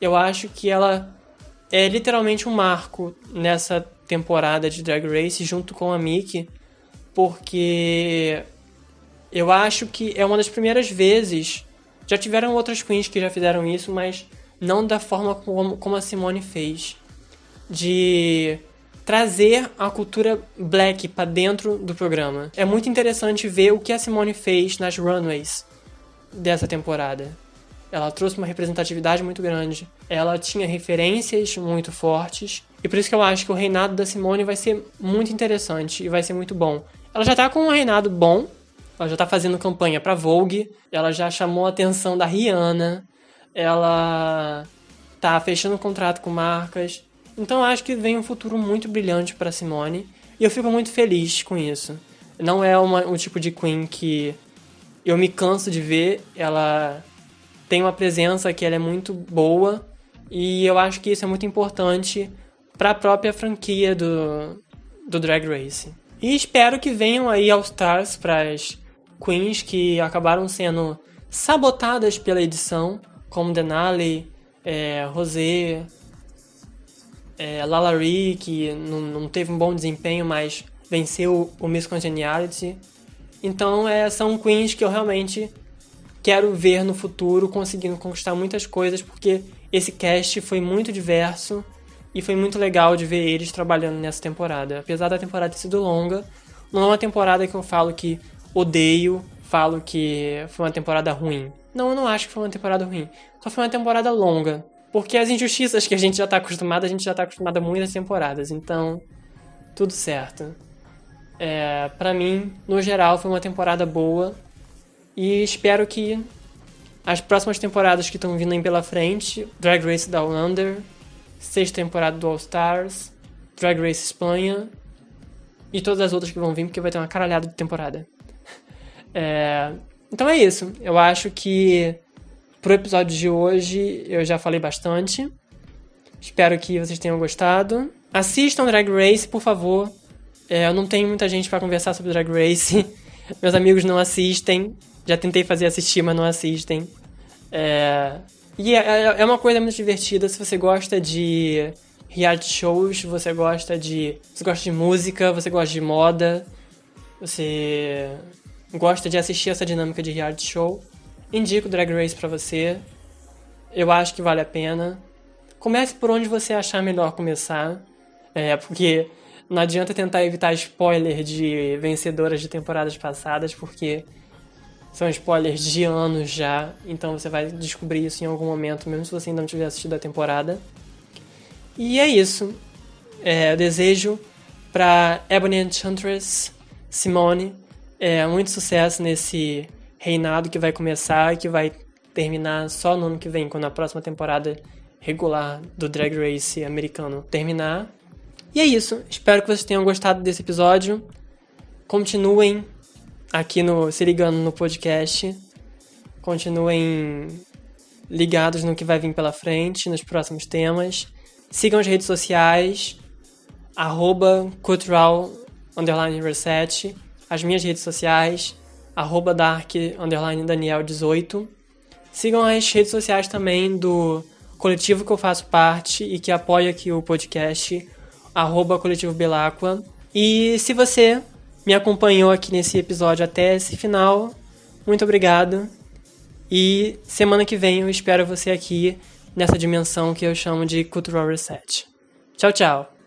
S3: eu acho que ela é literalmente um marco nessa temporada de Drag Race junto com a Mickey, porque eu acho que é uma das primeiras vezes. Já tiveram outras queens que já fizeram isso, mas não da forma como, como a Simone fez. De trazer a cultura black para dentro do programa. É muito interessante ver o que a Simone fez nas runways dessa temporada. Ela trouxe uma representatividade muito grande. Ela tinha referências muito fortes. E por isso que eu acho que o reinado da Simone vai ser muito interessante e vai ser muito bom. Ela já tá com um reinado bom, ela já tá fazendo campanha pra Vogue, ela já chamou a atenção da Rihanna, ela tá fechando contrato com marcas. Então acho que vem um futuro muito brilhante para Simone e eu fico muito feliz com isso. Não é uma, um tipo de queen que eu me canso de ver, ela tem uma presença que ela é muito boa e eu acho que isso é muito importante para a própria franquia do, do Drag Race. E espero que venham aí All Stars para as queens que acabaram sendo sabotadas pela edição, como Denali, é, Rosé, é, Lalari, que não, não, teve um bom desempenho, mas venceu o Miss Congeniality. Então é, são queens que eu realmente quero ver no futuro conseguindo conquistar muitas coisas, porque esse cast foi muito diverso e foi muito legal de ver eles trabalhando nessa temporada. Apesar da temporada ter sido longa, não é uma temporada que eu falo que odeio, falo que foi uma temporada ruim. Não, eu não acho que foi uma temporada ruim. Só foi uma temporada longa. Porque as injustiças que a gente já tá acostumado, a gente já tá acostumado a muitas temporadas. Então, tudo certo. É, para mim, no geral, foi uma temporada boa. E espero que as próximas temporadas que estão vindo aí pela frente, Drag Race Down Under, sexta temporada do All Stars, Drag Race Espanha e todas as outras que vão vir, porque vai ter uma caralhada de temporada. [LAUGHS] É... Então é isso. Eu acho que pro episódio de hoje eu já falei bastante. Espero que vocês tenham gostado. Assistam Drag Race, por favor. É, eu não tenho muita gente para conversar sobre Drag Race. [LAUGHS] Meus amigos não assistem. Já tentei fazer assistir, mas não assistem. É... E é, é, é uma coisa muito divertida se você gosta de reality shows, você gosta de. Você gosta de música, você gosta de moda, você gosta de assistir essa dinâmica de reality show. Indico Drag Race para você. Eu acho que vale a pena. Comece por onde você achar melhor começar. É, porque não adianta tentar evitar spoiler de vencedoras de temporadas passadas, porque são spoilers de anos já, então você vai descobrir isso em algum momento, mesmo se você ainda não tiver assistido a temporada. E é isso. É, eu desejo para Ebony Enchantress Simone é, muito sucesso nesse reinado que vai começar e que vai terminar só no ano que vem, quando a próxima temporada regular do Drag Race americano terminar. E é isso. Espero que vocês tenham gostado desse episódio. Continuem aqui no se ligando no podcast. Continuem ligados no que vai vir pela frente, nos próximos temas. Sigam as redes sociais, arroba cultural reset, as minhas redes sociais, arroba dark underline daniel 18. Sigam as redes sociais também do coletivo que eu faço parte e que apoia aqui o podcast, arroba coletivo Belacqua. E se você me acompanhou aqui nesse episódio até esse final, muito obrigado. E semana que vem eu espero você aqui nessa dimensão que eu chamo de Cultural Reset. Tchau, tchau!